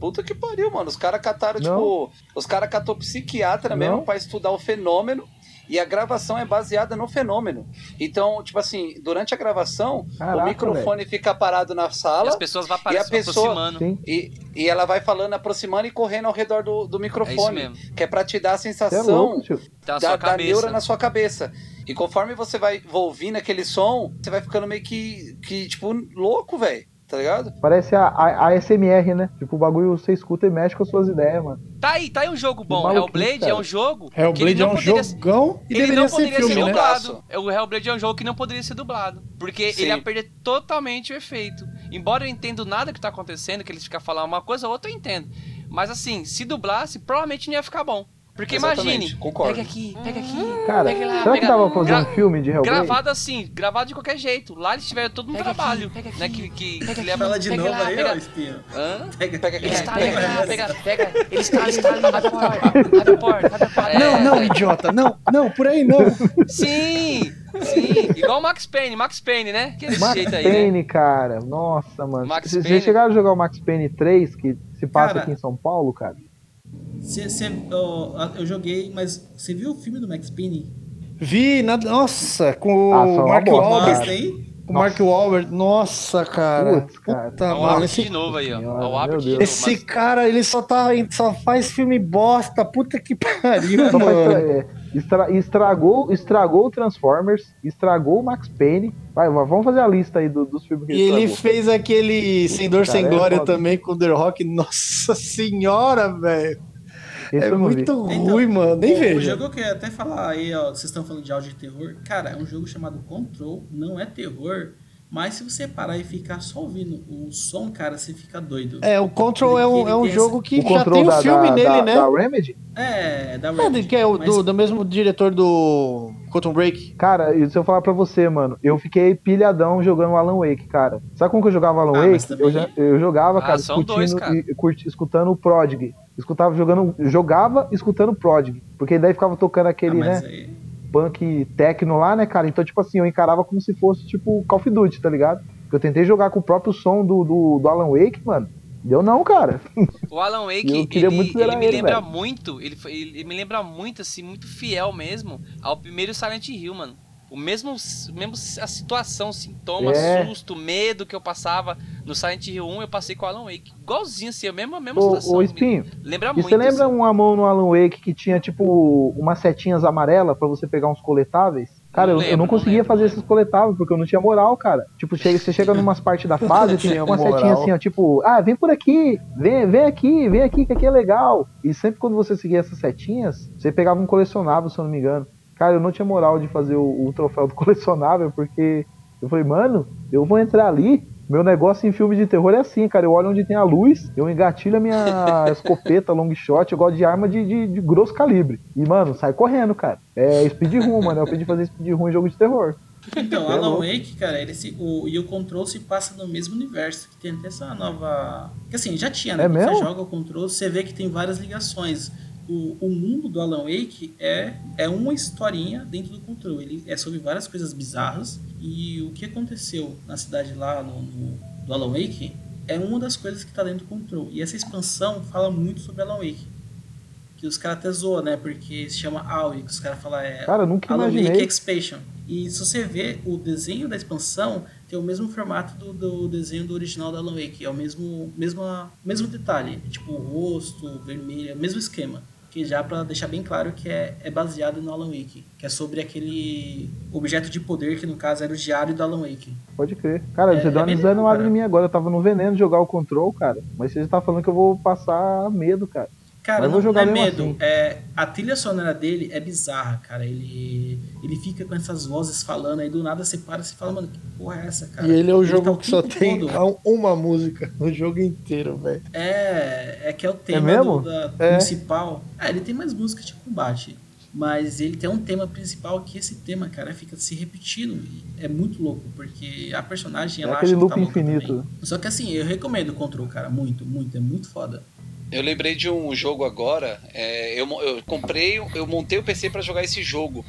Puta que pariu, mano. Os caras cataram, Não. tipo. Os caras catou psiquiatra Não. mesmo pra estudar o fenômeno. E a gravação é baseada no fenômeno. Então, tipo assim, durante a gravação, Caraca, o microfone fica parado na E sala as pessoas vão E aparecendo, pessoa- aproximando. E, e ela vai falando, aproximando e correndo ao redor do, do É isso microfone. mesmo. que é pra te dar a Você é sensação louco, da, sua da cabeça. neura na sua cabeça. E conforme você vai ouvindo aquele som, você vai ficando meio que, que tipo, louco, velho. Tá ligado? Parece a, a, a ASMR, né? Tipo, o bagulho você escuta e mexe com as suas ideias, mano. Tá aí, tá aí um jogo bom. Hellblade cara. é um jogo. que Hellblade ele é um poderia- jogão e Ele deveria não ser poderia filme, ser né? Jogaço. dublado. O Hellblade é um jogo que não poderia ser dublado. Porque Sim. ele ia perder totalmente o efeito. Embora eu entenda nada que tá acontecendo, que eles ficam falando uma coisa ou outra, eu entendo. Mas assim, se dublasse, provavelmente não ia ficar bom. Porque Exatamente, imagine, concordo. pega aqui, pega aqui, Cara, pega lá, será que pega dava pra fazer Gra- um filme de Hellblade? Gravado assim, gravado de qualquer jeito. Lá eles tiveram todo um trabalho, né? Que, que, que leva. Fala de pega novo lá, aí, pega- ó, espinho. Hã? Pega, Pega aqui. Ele está, Pega, pega, pega, pega. Ele está, ele está, abre a porta, abre a porta, abre a porta. Não, É, não, idiota, não, não, por aí não. Sim, sim. Igual o Max Payne, Max Payne, né? Que é desse Max jeito aí, né? Payne, cara. Nossa, mano. Max Vocês Payne. chegaram a jogar o Max Payne 3, que se passa Cara, aqui em São Paulo, cara? Cê, cê, ó, eu joguei, mas você viu o filme do Max Payne? Vi, na, nossa, com Ah, o Mark Wahlberg. O Mark Wahlberg, nossa, cara. Putz, cara. Puta, É mano, esse, de novo aí, ó. Senhora, É Deus. novo. esse mas- cara, ele só, tá, só faz filme bosta, puta que pariu, mano. é, estra- estragou, estragou o Transformers, estragou o Max Payne. Vai, vamos fazer a lista aí do- dos filmes que E ele estragou. fez aquele Sem Dor, Sem é Glória foda. também com o The Rock. Nossa senhora, velho. Esse É muito Então, ruim, mano. Nem o, O vejo. jogo que eu ia até falar aí, ó, vocês estão falando de áudio de terror. Cara, é um jogo chamado Control, não é terror, mas se você parar e ficar só ouvindo o som, cara, você fica doido. É, o Control é um, é um jogo que já tem um da, filme da, nele, da, né? da Remedy? É, da É, Remedy, que é o mas- do, do mesmo diretor do Quantum Break. Cara, e se eu falar pra você, mano, eu fiquei pilhadão jogando Alan Wake, cara. Sabe como que eu jogava Alan Ah, Wake? também- Eu, já- eu jogava, Ah, cara, são dois, escutando, cara. e- curti- escutando o Prodigy. Escutava jogando, jogava escutando Prodigy. Porque daí ficava tocando Ah, aquele, mas né? aí- punk techno lá, né, cara? Então, tipo assim, eu encarava como se fosse, tipo, Call of Duty, tá ligado? Porque eu tentei jogar com o próprio som do, do, do Alan Wake, mano. Deu não, cara. O Alan Wake, Eu queria ele, muito zerar ele me ele, lembra velho. muito, ele, ele me lembra muito, assim, muito fiel mesmo ao primeiro Silent Hill, mano. O mesmo, mesmo a situação, sintoma, É. susto, medo que eu passava no Silent Hill 1, eu passei com o Alan Wake. Igualzinho, assim, a mesma, a mesma Ô, situação. ô Espinho, Lembra muito. você lembra assim. uma mão no Alan Wake que tinha, tipo, umas setinhas amarelas pra você pegar uns coletáveis? Cara, Não eu, eu lembro, não não conseguia lembro, fazer não esses coletáveis, porque eu não tinha moral, cara. Tipo, chega, você chega numas partes da fase, tem Tinha uma moral. setinha assim, ó, tipo, ah, vem por aqui, vem, vem aqui, vem aqui, que aqui é legal. E sempre quando você seguia essas setinhas, você pegava um colecionável, se eu não me engano. Cara, eu não tinha moral de fazer o, o troféu do colecionável, porque eu falei, mano, eu vou entrar ali. Meu negócio em filme de terror é assim, cara. Eu olho onde tem a luz, eu engatilho a minha escopeta, long shot, eu gosto de arma de, de, de grosso calibre. E, mano, sai correndo, cara. É speedrun, mano. Eu pedi fazer speedrun em jogo de terror. Então, É Alan louco. Wake, cara, ele se, o, e o Control se passa no mesmo universo, que tem até essa nova... Que assim, já tinha, né? É Quando mesmo? você joga o Control, você vê que tem várias ligações. O, o mundo do Alan Wake é, é uma historinha dentro do Control. Ele é sobre várias coisas bizarras. E o que aconteceu na cidade lá no, no- do Alan Wake é uma das coisas que tá dentro do Control. E essa expansão fala muito sobre Alan Wake. Que os caras até zoam, né? Porque se chama AUE, que os caras falam é Cara, eu nunca Alan Wake imaginei. Expansion. E se você ver o desenho da expansão, tem o mesmo formato do, do desenho do original da Alan Wake. É o mesmo, mesma, mesmo detalhe. Tipo, o rosto, vermelho, é o mesmo esquema. Que já pra deixar bem claro que é, é baseado no Alan Wake. Que é sobre aquele objeto de poder, que no caso era o diário do Alan Wake. Pode crer. Cara, É- você deu é uma bem desanimada em mim agora. Eu tava no veneno de jogar o control, cara. Mas você já tá falando que eu vou passar medo, cara. Cara, Mas não, vou jogar não é medo. assim. É, a trilha sonora dele é bizarra, cara. Ele, ele fica com essas vozes falando, aí do nada você para e fala, mano, que porra é essa, cara? E ele é o tá jogo o que só tempo tem todo- uma música no jogo inteiro, velho. É, é que é o tema mesmo? do- da É. principal. Ah, ele tem mais músicas de combate. Mas ele tem um tema principal que esse tema, cara, fica se repetindo. E é muito louco, porque a personagem É ela aquele acha que loop tá infinito. também. Só que assim, eu recomendo o Control, cara, muito, muito, é muito foda. Eu lembrei de um jogo agora. é, eu, eu comprei, eu montei o PC pra jogar esse jogo.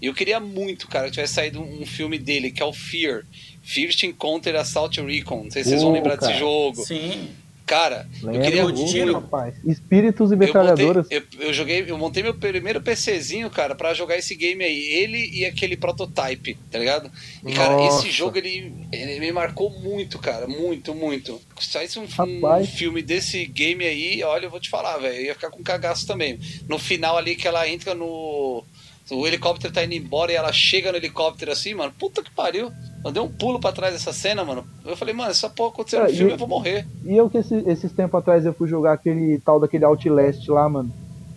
E eu queria muito, cara, que tivesse saído um filme dele, que é o Fear. First Encounter Assault Recon. Não sei se vocês vão Pô, lembrar cara. desse jogo. Sim. Cara, eu queria Ô, Tiro. rapaz. Espíritos e Eu, montei, metralhadoras. eu, eu joguei, eu montei meu primeiro PCzinho, cara, pra jogar esse game aí. Ele e aquele prototype, tá ligado? E, cara, Nossa. esse jogo ele, ele me marcou muito, cara. Muito, muito. Se saísse um, um filme desse game aí, olha, eu vou te falar, velho. Eu ia ficar com cagaço também. No final ali que ela entra no. O helicóptero tá indo embora e ela chega no helicóptero assim, mano. Puta que pariu. Eu dei um pulo pra trás dessa cena, mano. Eu falei, mano, essa porra aconteceu no É, e- filme, eu vou morrer. E eu que esse- esses tempos atrás eu fui jogar aquele tal daquele Outlast lá, mano.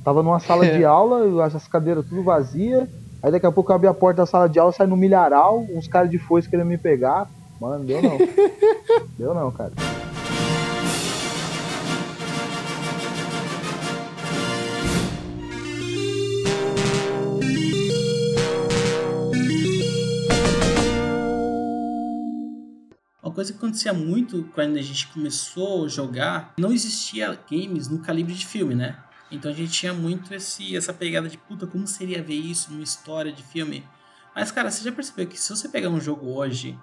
Tava numa sala de aula, as cadeiras tudo vazia. Aí daqui a pouco eu abri a porta da sala de aula, sai no milharal, uns caras de foice querendo me pegar. Mano, deu não. deu não, cara. Coisa que acontecia muito quando a gente começou a jogar, não existia games no calibre de filme, né? Então a gente tinha muito esse, essa pegada de puta, como seria ver isso numa história de filme? Mas, cara, você já percebeu que se você pegar um jogo hoje,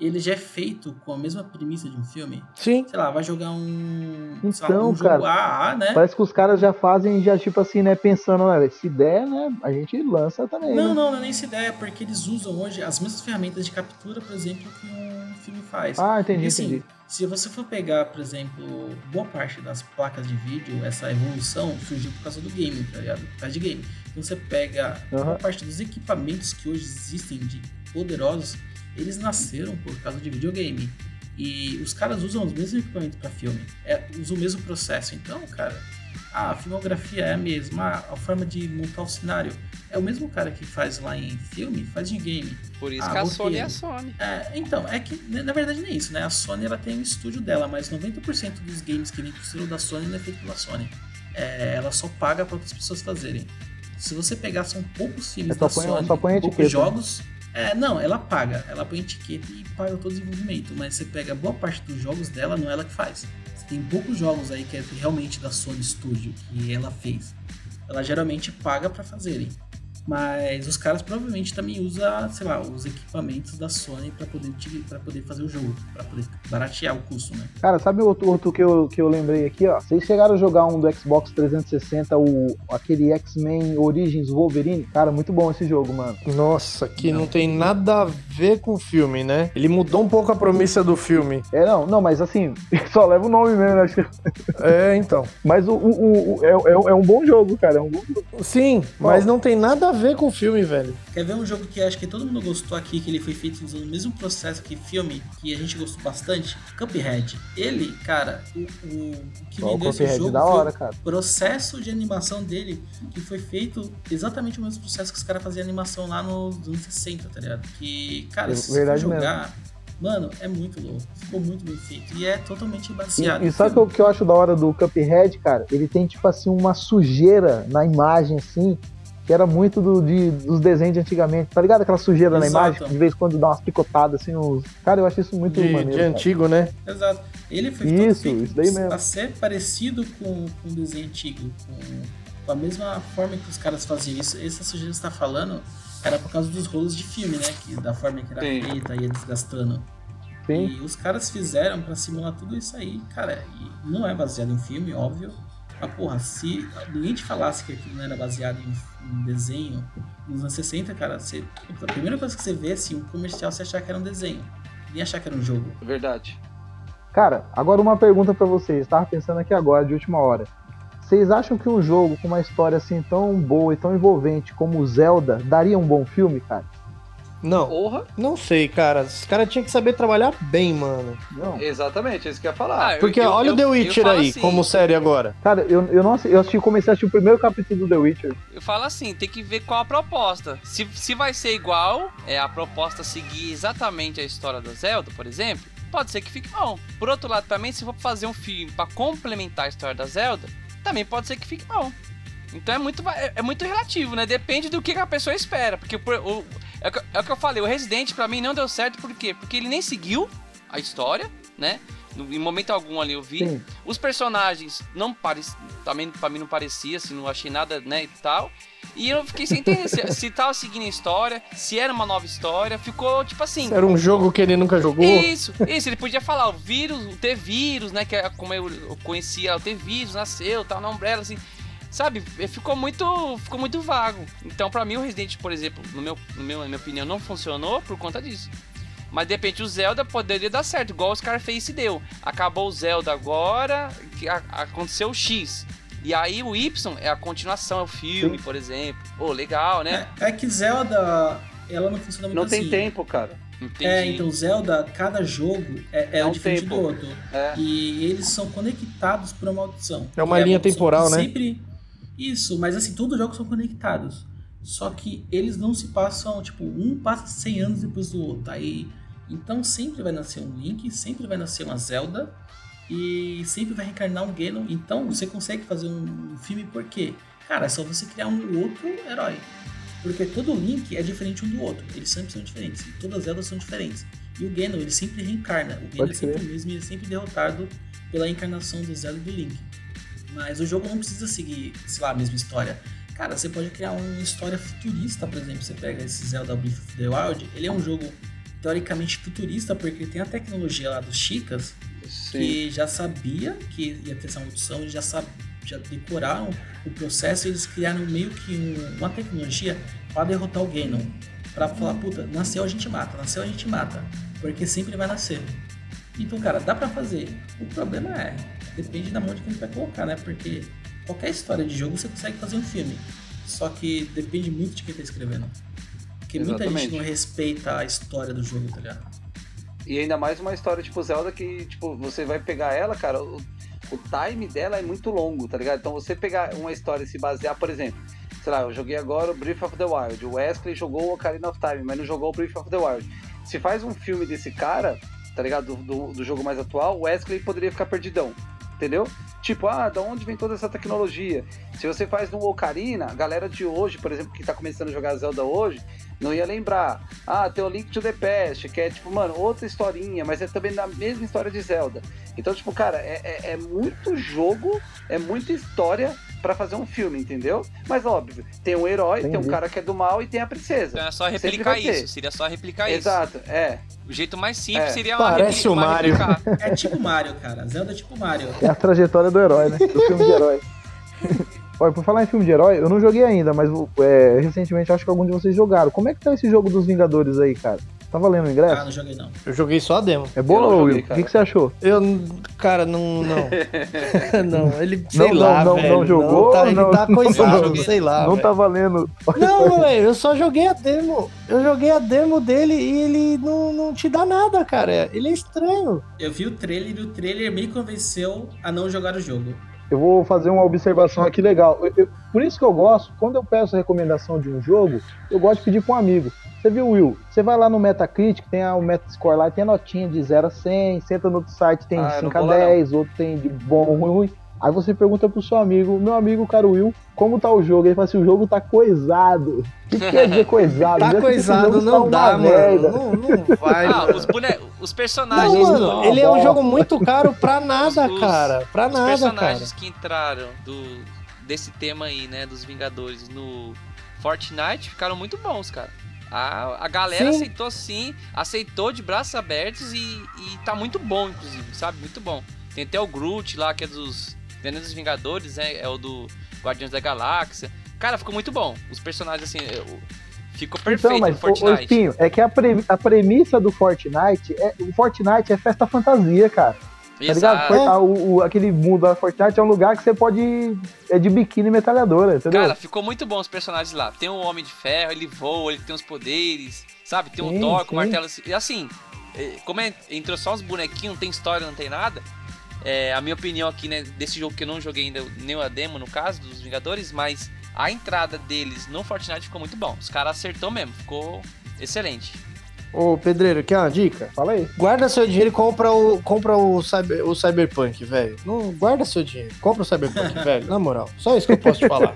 ele já é feito com a mesma premissa de um filme? Sim. Sei lá, vai jogar um, sei lá, Então, um jogo cara, AA, né? Parece que os caras já fazem, já tipo assim, né, pensando, né, se der, né, a gente lança também, Não, né? não, não é nem essa ideia, porque eles usam hoje as mesmas ferramentas de captura, por exemplo, que um filme faz. Ah, entendi, Porque, assim, entendi. se você for pegar, por exemplo, boa parte das placas de vídeo, essa evolução surgiu por causa do game, tá ligado? Por causa de game. Então você pega boa Aham. parte dos equipamentos que hoje existem de poderosos, eles nasceram por causa de videogame. E os caras usam os mesmos equipamentos para filme, é, usam o mesmo processo. Então, cara, a filmografia é a mesma, a, forma de montar o cenário é o mesmo cara que faz lá em filme, faz em game. Por isso Ah, que a roteiro. Sony é a Sony. É, então, é que na na verdade não é isso, né? A Sony ela tem um estúdio dela, mas 90% dos games que vem pro estúdio da Sony não é feito pela Sony. É, ela só paga para outras pessoas fazerem. Se você pegar, são poucos filmes É, da põe- Sony, a poucos jogos. É, não, ela paga. Ela põe etiqueta e paga todo o desenvolvimento. Mas você pega boa parte dos jogos dela, não é ela que faz. Você tem poucos jogos aí que é realmente da Sony Studio, que ela fez. Ela geralmente paga para fazerem. Mas os caras provavelmente também usam, sei lá, os equipamentos da Sony pra poder, para poder fazer o jogo, pra poder baratear o custo, né? Cara, sabe outro, outro que, eu, que eu lembrei aqui, ó? Vocês chegaram a jogar um do Xbox 360, o, aquele X-Men Origins Wolverine? Cara, muito bom esse jogo, mano. Nossa, que não. tem nada a ver com o filme, né? Ele mudou um pouco a promessa do filme. É, não, não, mas assim, só leva o nome mesmo, acho que. É, então. Mas o, o, o- é, é- é um bom jogo, cara. É um bom jogo. Sim, mas não tem nada a ver com o filme, velho. Quer ver um jogo que acho que todo mundo gostou aqui, que ele foi feito usando o mesmo processo que filme, que a gente gostou bastante? Cuphead. Ele, cara, o, o, o que Ó, o vendeu esse Cuphead jogo da foi hora, o cara. processo de animação dele, que foi feito exatamente o mesmo processo que os caras faziam animação lá nos anos 60, tá ligado? Que, cara, É se verdade você jogar... Mano, é muito louco. Ficou muito bem feito. E é totalmente baseado E, e sabe o que eu- filme. que eu acho da hora do Cuphead, cara? Ele tem, tipo assim, uma sujeira na imagem, assim, que era muito do, de, dos desenhos de antigamente. Tá ligado? Aquela sujeira na Exato. imagem, que de vez em quando dá umas picotadas, assim. Cara, eu acho isso muito De, maneiro. de cara. antigo, né? Exato. Ele foi Isso, todo feito isso daí mesmo. a ser parecido com, com o desenho antigo, com, com a mesma forma que os caras faziam. Isso, essa sujeira que você tá falando era por causa dos rolos de filme, né? Que, da forma que era Sim. feita, ia desgastando. Sim. E os caras fizeram pra simular tudo isso aí, cara. E não é baseado em filme, óbvio. Mas, porra, se ninguém te falasse que aquilo não era baseado em, em desenho nos anos 60, cara, você, a primeira coisa que você vê, assim, um comercial, você achar que era um desenho. Nem achar que era um jogo. Verdade. Cara, agora uma pergunta pra vocês. Tava pensando aqui agora, de última hora. Vocês acham que um jogo com uma história assim tão boa e tão envolvente como o Zelda daria um bom filme, cara? Não, Porra, não sei, cara. Os caras tinham que saber trabalhar bem, mano. Não. exatamente, é isso que eu ia falar. Ah, Porque eu- olha eu- o The eu Witcher aí, assim, como série agora. Cara, eu, eu não eu assisti, comecei a assistir o primeiro capítulo do The Witcher. Eu falo assim, tem que ver qual a proposta. Se, se vai ser igual, é a proposta seguir exatamente a história do Zelda, por exemplo, pode ser que fique bom. Por outro lado, também, se for fazer um filme pra complementar a história da Zelda, também pode ser que fique bom. Então é muito, é, é muito relativo, né? Depende do que a pessoa espera. Porque por- o- é, o que, é o que eu falei, o Resident pra mim não deu certo, por quê? Porque ele nem seguiu a história, né? No- em momento algum ali eu vi. Sim. Os personagens não pareciam. Também pra mim não parecia, assim, não achei nada, né, e tal. E eu fiquei sem entender se, se tava seguindo a história, se era uma nova história. Ficou tipo assim. Era um jogo que ele nunca jogou. Isso, isso, ele podia falar o vírus, o T-vírus, né? Que é como eu, eu conhecia, o T-vírus nasceu, tal, na Umbrella, assim. Sabe, ficou muito, ficou muito vago. Então, pra mim, o Resident, por exemplo, no meu, no meu, na minha opinião, não funcionou por conta disso. Mas de repente o Zelda poderia dar certo, igual o Scarface deu. Acabou o Zelda agora, que a- aconteceu o X. E aí o Y é a continuação, é o filme, por exemplo. Ô, legal, né? É, é que Zelda, ela não funciona muito Não assim. tem tempo, cara. Entendi. É, então Zelda, cada jogo é, é É um diferente tempo. do outro. É. E eles são conectados por uma maldição. É uma linha maldição temporal, né? Sempre. Isso, mas assim, todos os jogos são conectados. Só que eles não se passam, tipo, um passa 100 anos depois do outro. Aí, então sempre vai nascer um Link, sempre vai nascer uma Zelda e sempre vai reencarnar um Ganon. Então você consegue fazer um filme por quê? Cara, é só você criar um outro herói. Porque todo Link é diferente um do outro. Eles sempre são diferentes. Todas as Zeldas são diferentes. E o Ganon, ele sempre reencarna. O Ganon é sempre o mesmo e ele é sempre derrotado pela encarnação do Zelda e do Link. Mas o jogo não precisa seguir, sei lá, a mesma história. Cara, você pode criar uma história futurista, por exemplo. Você pega esse Zelda Breath of the Wild. Ele é um jogo teoricamente futurista, porque tem a tecnologia lá dos Chicas, Sim. que já sabia que ia ter essa eles já, sab... já decoraram o processo e eles criaram meio que um- uma tecnologia para derrotar o Ganon. Pra falar, puta, nasceu a gente mata, nasceu a gente mata. Porque sempre vai nascer. Então, cara, dá pra fazer. O problema é, depende da mão de quem vai colocar, né? Porque qualquer história de jogo você consegue fazer um filme. Só que depende muito de quem tá escrevendo. Porque muita Exatamente. gente não respeita a história do jogo, tá ligado? E ainda mais uma história tipo Zelda que, tipo, você vai pegar ela, cara, o, o time dela é muito longo, tá ligado? Então você pegar uma história e se basear, por exemplo, sei lá, eu joguei agora o Breath of the Wild, o Wesley jogou o Ocarina of Time, mas não jogou o Breath of the Wild. Se faz um filme desse cara, tá ligado? Do, do, do jogo mais atual, o Wesley poderia ficar perdidão, entendeu? Tipo, ah, da onde vem toda essa tecnologia? Se você faz no Ocarina, a galera de hoje, por exemplo, que tá começando a jogar Zelda hoje, não ia lembrar. Ah, tem o Link to the Past, que é tipo, mano, outra historinha, mas é também na mesma história de Zelda. Então, tipo, cara, é, é, é muito jogo, é muita história pra fazer um filme, entendeu? Mas óbvio, tem um herói, tem um Entendi. cara que é do mal e tem a princesa. Então é só replicar isso. Seria só replicar isso. Exato, é. O jeito mais simples É. seria uma Parece replica- o Mario. É tipo Mario, cara. Zelda é tipo Mario. É a trajetória do herói, né? Do filme de herói. Olha, por falar em filme de herói, eu não joguei ainda, mas é, recentemente acho que algum de vocês jogaram. Como é que tá esse jogo dos Vingadores aí, cara? Tá valendo o Ah, ingresso? não joguei não. Eu joguei só a demo. É boa, não Will? O que, que você achou? Eu, cara, não. Não, não ele. Sei Não, lá, não, não, velho. não jogou, tá, ele não- tá não coisado, joguei. sei lá. não velho. tá valendo. Não, velho, eu só joguei a demo. Eu joguei a demo dele e ele não, não te dá nada, cara. Ele é estranho. Eu vi o trailer e o trailer me convenceu a não jogar o jogo. Eu vou fazer uma observação aqui legal. Eu- eu- por isso que eu gosto, quando eu peço a recomendação de um jogo, eu gosto de pedir para um amigo. Você viu, Will? Você vai lá no Metacritic, tem a- o Metascore lá, tem a notinha de 0 a 100, você entra no outro site, tem Ah, de eu não 5 a vou lá, 10, outro tem de bom, ruim, ruim. Aí você pergunta pro seu amigo, meu amigo, cara Will, como tá o jogo? Ele fala assim, o jogo tá coisado. O que, que quer dizer coisado? Tá coisado, jogo não tá dá, mano. merda. Não, não vai. Ah, mano. os, bone... os Não, personagens. mano, não, ele é um jogo muito caro pra nada, Os- cara. Pra Os nada, cara. personagens que entraram do, desse tema aí, né, dos Vingadores no Fortnite ficaram muito bons, cara. A, a galera Sim. aceitou sim, aceitou de braços abertos e, e tá muito bom, inclusive, sabe? Muito bom. Tem até o Groot lá, que é dos, é dos Vingadores, né? É o do Guardiões da Galáxia. Cara, ficou muito bom. Os personagens, assim, ficou perfeito Então, mas, no ô, ô, Fortnite. Espinho, é que a, pre- a premissa do Fortnite, é, o Fortnite é festa fantasia, cara. Tá ligado? Exato. A- o- o- aquele mundo da Fortnite é um lugar que você pode. É de biquíni metralhadora, entendeu? Cara, ficou muito bom os personagens lá. Tem o Homem de Ferro, ele voa, ele tem os poderes, sabe? Tem Sim, o Thor com o martelo. E assim, eh, como é- entrou só os bonequinhos, não tem história, não tem nada. é, a minha opinião aqui, né, desse jogo que eu não joguei ainda, nem a demo no caso, dos Vingadores, mas a entrada deles no Fortnite ficou muito bom. Os caras acertou mesmo, ficou excelente. Ô, Pedreiro, quer uma dica? Fala aí. Guarda seu dinheiro e compra o, compra o, cyber, o Cyberpunk, velho. Não, guarda seu dinheiro. Compra o Cyberpunk, velho. Na moral. Só isso que eu posso te falar.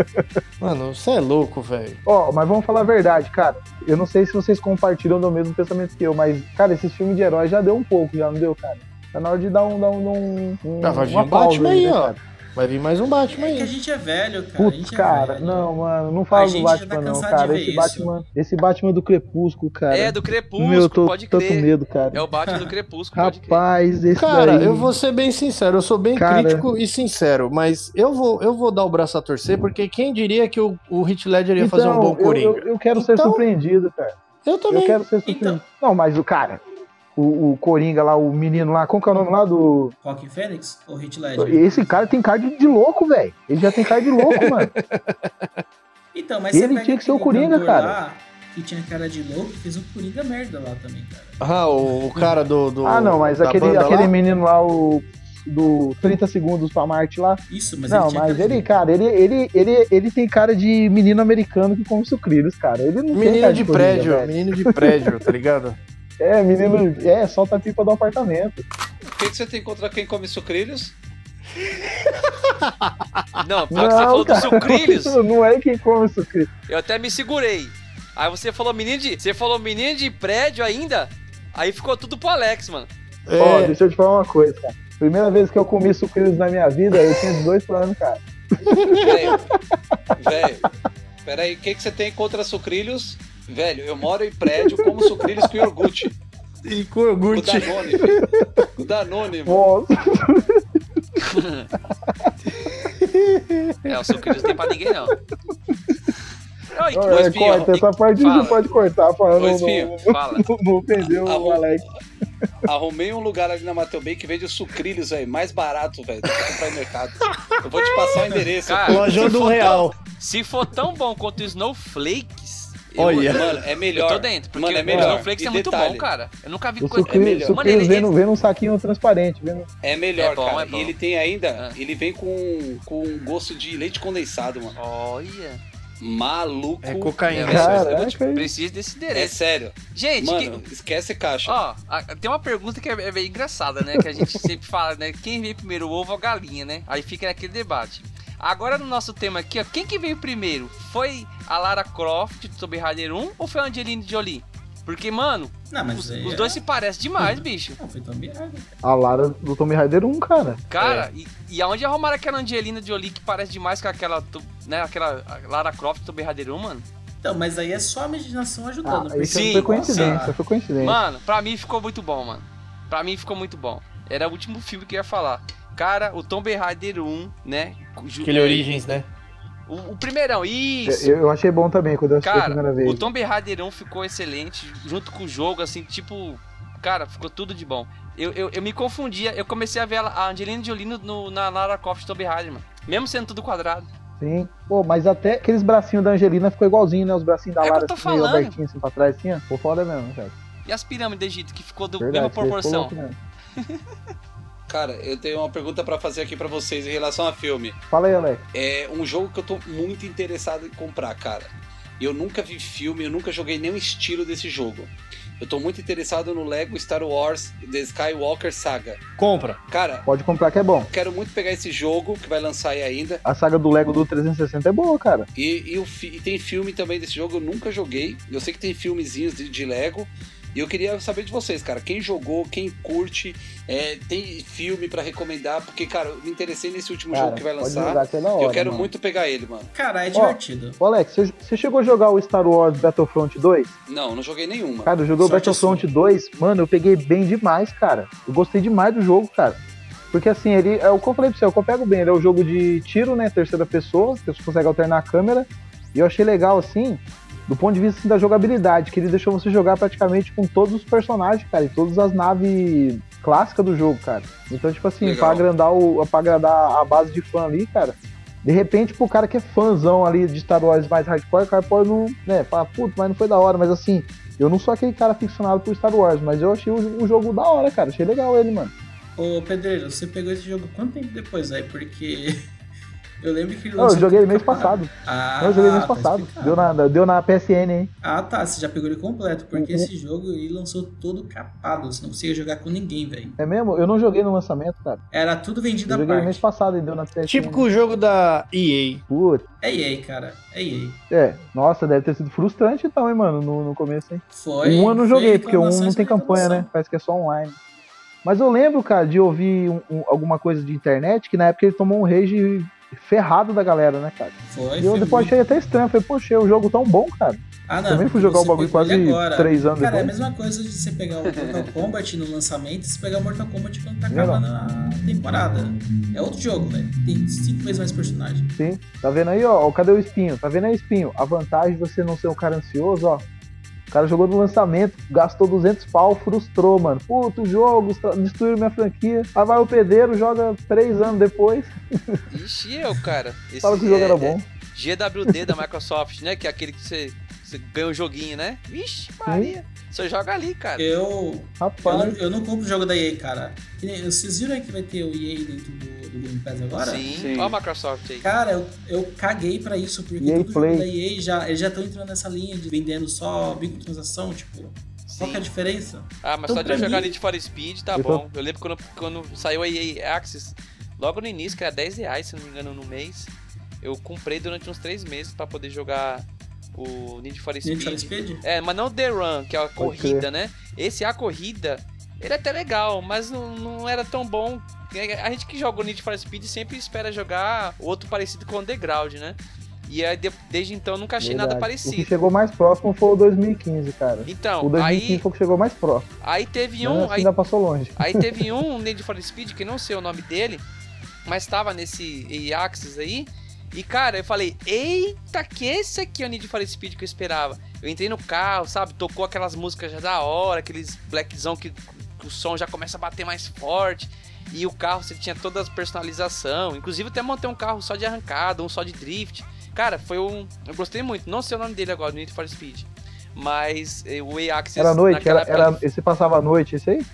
Mano, você é louco, velho. Ó, mas vamos falar a verdade, cara. Eu não sei se vocês compartilham do mesmo pensamento que eu, mas, cara, esses filmes de herói já deu um pouco, já não deu, cara? Tá na hora de dar um. Dar um, um, um Ah, vai vir uma um Batman pausa aí, né, ó. cara? Vai vir mais um Batman É que a aí. gente é velho, cara. a Putz, é cara, velho. não, mano, não fala A do já tá Batman, não, cara. Esse isso. Batman, esse Batman do Crepúsculo, cara. é, do Crepúsculo, Meu, eu tô pode tanto crer. medo, cara. É o Batman do Crepúsculo, pode crer. Rapaz, esse Cara, daí... eu vou ser bem sincero, eu sou bem Cara. crítico e sincero, mas eu vou, eu vou dar o braço a torcer, porque quem diria que o, o Heath Ledger ia fazer um bom eu- Coringa? Eu, eu quero ser Então- surpreendido, cara. Eu, também. Eu quero ser surpreendido. Não, mas o cara, o, o Coringa lá, o menino lá, como que é o nome lá do. Joaquin Phoenix ou Heath Ledger? Esse cara tem cara de, de louco, velho. Ele já tem cara de louco, mano. Então, mas Ele tinha que ser o Coringa, cara. Lá, que tinha cara de louco fez um Coringa merda lá também, cara. Ah, o, o cara do, do- ah, não, mas aquele, aquele lá? menino lá, o. Do 30 segundos pra Marte lá. Isso, mas não, ele mas ele, de... cara, ele, ele, ele, ele tem cara de menino americano que come sucrilhos, cara. Ele não tem Menino cara de Coringa, prédio, velho. menino de prédio, tá ligado? É, menino. É, solta a pipa do apartamento. O que, que você tem contra quem come sucrilhos? Não, pior que você falou dos sucrilhos, Não é quem come sucrilhos. eu até me segurei. Aí você falou menino de. Você falou menino de prédio ainda? Aí ficou tudo pro Alex, mano. Ó, É, deixa eu te falar uma coisa, cara. Primeira vez que eu comi sucrilhos na minha vida, eu tinha 18 anos, cara. Velho, velho, peraí, o que, que você tem contra sucrilhos? Velho, eu moro em prédio, como sucrilhos com iogurte. e com O iogurte. Danone, filho. O Danone, mano. Nossa, É, o sucrilhos não tem pra ninguém, não. Não, e- é, Espinho, corta, essa parte fala. não pode cortar pra não, Espinho, não, Fala. não, não ofender o Arru- Alex. Arrumei um lugar ali na Mateu Bay que vende os sucrilhos, velho, mais barato, velho, do que comprar em mercado. Eu vou te passar o endereço. Cara, Lojão se do for Real. tão- se for tão bom quanto o Snowflakes. Eu- Olha. Mano, é melhor. Eu tô dentro, porque Mano, é o melhor. Snowflakes E é muito bom, cara. Eu nunca vi O coisa. sucrilhos, melhor. sucrilhos Mano, ele- vem, no- vem num saquinho transparente. Vem no- É melhor, É bom, cara. é bom. E ele tem ainda, É. ele vem com, com gosto de leite condensado, mano. Olha. Maluco. É cocaína. É, É, Caraca, hein? Preciso desse é endereço. sério. Gente, Mano, que- esquece caixa. ó, tem uma pergunta que é, é bem engraçada, né? Que a gente sempre fala, né? Quem veio primeiro, o ovo ou a galinha, né? Aí fica naquele debate. Agora no nosso tema aqui, ó, quem que veio primeiro? Foi a Lara Croft do Tomb Raider 1 ou foi a Angelina Jolie? Porque, mano, Não, mas os, os é- dois se parecem demais, bicho. Não, foi Tomb Raider. A Lara do Tomb Raider 1, cara. Cara, e, e aonde arrumaram aquela Angelina Jolie que parece demais com aquela, né, aquela Lara Croft do Tomb Raider 1, mano? Então, mas aí é só a imaginação Ah, ajudando. isso porque- Sim, foi coincidência, Nossa, foi coincidência. Mano, pra mim ficou muito bom, mano. Pra mim ficou muito bom. Era o último filme que eu ia falar. Cara, o Tomb Raider 1, né? Aquele é, Origens, né? O, o primeirão, isso. Eu, eu achei bom também quando eu assisti a Cara, primeira vez. o Tomb Raider 1 ficou excelente, junto com o jogo, assim, tipo. Cara, ficou tudo de bom. Eu, eu, eu me confundia, eu comecei a ver a a Angelina Jolie no, na Lara Croft Tomb Raider, mano. Mesmo sendo tudo quadrado. Sim. Pô, mas até aqueles bracinhos da Angelina ficou igualzinho, né? Os bracinhos da É que eu Lara tô assim, meio falando. abertinhos assim pra trás, assim, ó. Ficou foda mesmo, cara. E as pirâmides do Egito, que ficou da mesma proporção. Cara, eu tenho uma pergunta pra fazer aqui pra vocês em relação a filme. Fala aí, Alex. É um jogo que eu tô muito interessado em comprar, cara. Eu nunca vi filme, eu nunca joguei nenhum estilo desse jogo. Eu tô muito interessado no Lego Star Wars The Skywalker Saga. Compra. Cara, Pode comprar que é bom. quero muito pegar esse jogo que vai lançar aí ainda. A saga do Lego do 360 é boa, cara. E, e o e tem filme também desse jogo, eu nunca joguei. Eu sei que tem filmezinhos de, de Lego. E eu queria saber de vocês, cara. Quem jogou, quem curte, é, tem filme pra recomendar? Porque, cara, eu me interessei nesse último Cara, jogo que vai pode lançar. jogar que é hora, eu quero mano. muito pegar ele, mano. Cara, é divertido. Ô, Alex, você, chegou a jogar o Star Wars Battlefront 2? Não, não joguei nenhuma. Cara, eu joguei o Battlefront 2, mano, eu peguei bem demais, cara. Eu gostei demais do jogo, cara. Porque assim, ele é o que eu falei pra você, é o que eu pego bem, ele é o jogo de tiro, né? Terceira pessoa, que você consegue alternar a câmera. E eu achei legal, assim, do ponto de vista assim, da jogabilidade, que ele deixou você jogar praticamente com todos os personagens, cara, e todas as naves clássicas do jogo, cara. Então, tipo assim, Legal. pra agrandar, o, pra agradar a base de fã ali, cara. De repente, pro cara que é fãzão ali de Star Wars mais hardcore, o cara pode não, né, falar, puto, mas não foi da hora, mas assim, eu não sou aquele cara ficcionado por Star Wars, mas eu achei o, o jogo da hora, cara. Achei legal ele, mano. Ô, Pedreiro, você pegou esse jogo quanto tempo depois aí? Porque eu lembro que ele Não, eu lançou joguei mês passado. Ah, Não, eu joguei mês tá passado. explicado. Deu na, deu na PSN, hein? Ah, tá. Você já pegou ele completo. Porque Uhum. esse jogo ele lançou todo capado. Você não conseguia jogar com ninguém, velho. É mesmo? Eu não joguei no lançamento, cara. Era tudo vendido Eu à joguei mês parte. passado e deu na PSN. Típico Tipo jogo da EA. Putz. É EA, cara. É EA. É, nossa, deve ter sido frustrante então, hein, mano, no, no começo, hein? Foi. um eu não joguei, porque um não em tem campanha, né? Parece que é só online. Mas eu lembro, cara, de ouvir um- um- alguma coisa de internet que na época ele tomou um rage ferrado da galera, né, cara? Foi. E eu depois muito. achei até estranho. Falei, poxa, é um jogo tão bom, cara. Ah, não. Também fui jogar o bagulho quase agora. três anos Cara, é a depois. mesma coisa de você pegar o Mortal Kombat no lançamento e você pegar o Mortal Kombat quando tá acabando a temporada. É outro jogo, velho. Tem cinco vezes mais personagens. Sim. Tá vendo aí, ó? Cadê o espinho? Tá vendo aí, espinho? A vantagem de você não ser um cara ansioso, ó. O cara jogou no lançamento, gastou 200 pau, frustrou, mano. Puto jogo, destruíram minha franquia. Aí vai o pedreiro, joga três anos depois, Ixi, eu, cara. Esse fala que o jogo é- era bom. é GWD da Microsoft, né? Que é aquele que você, você ganha um joguinho, né? Vixe, Maria. Você joga ali, cara. Eu, eu, não, Rapaz, eu não compro o jogo da EA, cara. Vocês viram aí que vai ter o EA dentro do, do Game Pass agora? Sim, Sim. Olha a Microsoft aí. Cara, eu, eu caguei pra isso, porque EA todo Play. jogo da EA já, eles já estão entrando nessa linha de vendendo só microtransação, tipo, qual que é a diferença? Ah, mas Então, só de eu jogar mim- Need for Speed tá Eu tô- bom. Eu lembro quando, quando saiu a EA Access, logo no início, que era 10 reais, se não me engano, no mês. Eu comprei durante uns 3 meses pra poder jogar o Need for Speed. Need for Speed? É, mas não o The Run, que é a corrida, né? Esse a corrida, ele é até legal, mas não, não era tão bom. A gente que joga o Need for Speed sempre espera jogar outro parecido com o Underground, né? E aí, de- desde então eu nunca achei nada verdade. O que parecido. chegou mais próximo foi o 2015, cara. Então, O 2015 aí, foi o que chegou mais próximo. aí teve um. assim, Aí, ainda passou longe. aí teve um Need for Speed, que não sei o nome dele, mas tava nesse EA-Access aí. E cara, eu falei, eita, que esse aqui é o Need for Speed que eu esperava. Eu entrei no carro, sabe? Tocou aquelas músicas já da hora, aqueles blackzão que, que o som já começa a bater mais forte. E o carro você tinha toda a personalização. Inclusive até montei um carro só de arrancada, um só de drift. Cara, foi um. Eu gostei muito. Não sei o nome dele agora, Need for Speed. Mas eh, o EA-Access Era noite, era, época, era, esse passava à noite, esse aí?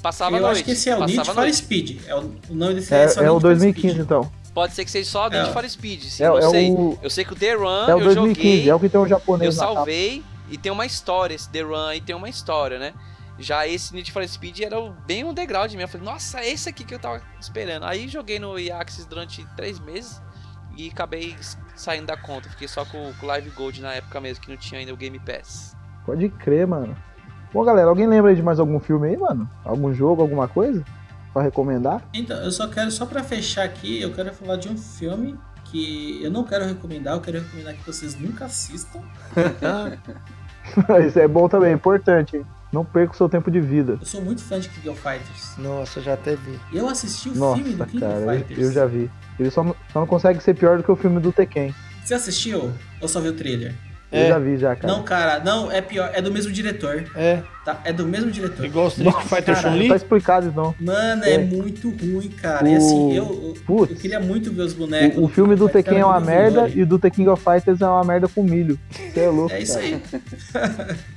passava a eu noite. acho que esse é o Need passava a for noite. Speed. É o, o nome desse É, é, é o Need for 2015, Speed. então. Pode ser que seja só Need É. for Speed, sim, É, não é sei. o, Eu sei que o The Run é o eu 2015, joguei, é o que tem o japonês eu salvei e tem uma história. Esse The Run aí tem uma história, né? Já esse Need for Speed era bem um degrau de mim. Eu falei, nossa, esse aqui que eu tava esperando. Aí joguei no Access durante três meses. e acabei saindo da conta. Fiquei só com, com o Live Gold na época mesmo, que não tinha ainda o Game Pass. Pode crer, mano. Bom, galera, alguém lembra aí de mais algum filme aí, mano? Algum jogo, alguma coisa? Pra recomendar? Então, eu só quero, só pra fechar aqui, eu quero falar de um filme que eu não quero recomendar, eu quero recomendar que vocês nunca assistam. Isso é bom também, é importante, hein? Não perca o seu tempo de vida. Eu sou muito fã de King of Fighters. Nossa, já até vi. Eu assisti o Nossa, filme do King cara, of eu, Fighters. eu já vi. Ele só, não- só não consegue ser pior do que o filme do Tekken. Você assistiu ou só viu o trailer? Eu É. já vi já, cara. Não, cara, não, é pior, é do mesmo diretor, É, tá? É do mesmo diretor. igual o Street Fighter Chun-Li. Não tá explicado então. Mano, é, É. muito ruim, cara. E assim, eu, eu, Putz. eu queria muito ver os bonecos. O, o filme do Tekken é uma merda e o do The King of Fighters é uma merda com milho. Você é louco. É isso cara. aí.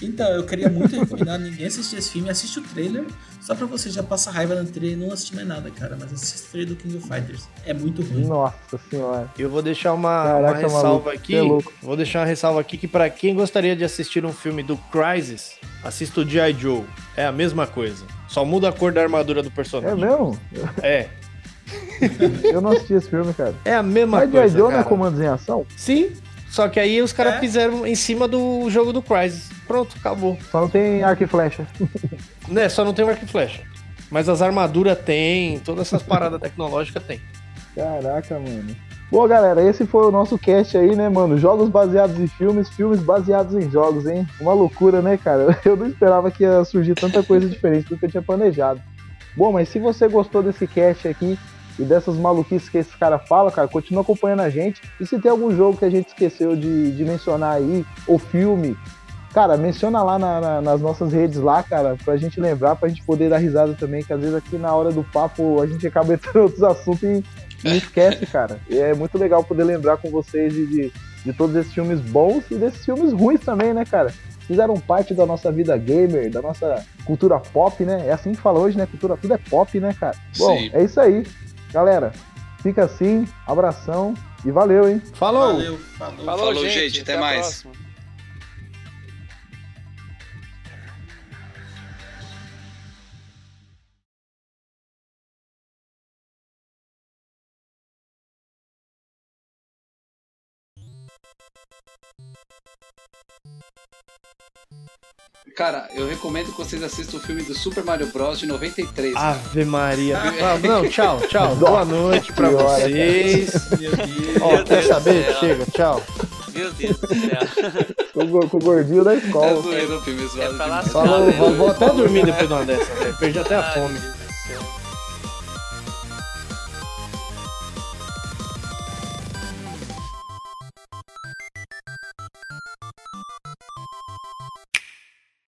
então, eu queria muito recomendar ninguém assistir esse filme. Assiste o trailer, só pra você já passar raiva no trailer e não assistir mais nada, cara. Mas assiste o trailer do King of Fighters. É muito ruim. Nossa senhora. Eu vou deixar uma, Caraca, uma ressalva maluco, aqui. é louco. Vou deixar uma ressalva aqui que pra quem gostaria de assistir um filme do Crysis, assista o G.I. Joe. É a mesma coisa. Só muda a cor da armadura do É personagem. mesmo? É. Eu não assisti esse filme, cara. É a mesma Mas coisa. G.I. Joe não é comandos em ação? Sim. Só que aí os caras É. fizeram em cima do jogo do Crysis. Pronto, acabou. Só não tem arco e flecha. Né, só não tem arco e flecha. Mas as armaduras tem, todas essas paradas tecnológicas tem. Caraca, mano. Bom, galera, esse foi o nosso cast aí, né, mano? Jogos baseados em filmes, filmes baseados em jogos, hein? Uma loucura, né, cara? Eu não esperava que ia surgir tanta coisa diferente do que eu tinha planejado. Bom, mas se você gostou desse cast aqui e dessas maluquices que esse cara fala, cara, continua acompanhando a gente. E se tem algum jogo que a gente esqueceu de, de mencionar aí, ou filme, cara, menciona lá na- na- nas nossas redes lá, cara, pra gente lembrar, pra gente poder dar risada também, que às vezes aqui na hora do papo a gente acaba entrando em outros assuntos e não esquece, cara. E é muito legal poder lembrar com vocês de, de, de todos esses filmes bons e desses filmes ruins também, né, cara? Fizeram parte da nossa vida gamer, da nossa cultura pop, né? É assim que fala hoje, né? Cultura tudo é pop, né, cara? Bom, Sim. é isso aí. Galera, fica assim, abração e valeu, hein? Falou! Valeu, falou. Falou, Falou, gente. gente, até a mais. próxima. Cara, eu recomendo que vocês assistam o filme do Super Mario Bros. de 93. Ave Maria. Ah, não, tchau, tchau. Boa noite pra vocês. Meu Deus. Ó, Meu quer Deus saber? Chega, tchau. Meu Deus do céu. Com, o gordinho da É escola. zoeira o filme, é zoado pra lá- demais. Falou, vou, vou até dormir depois de uma dessa, velho. Perdi até a fome.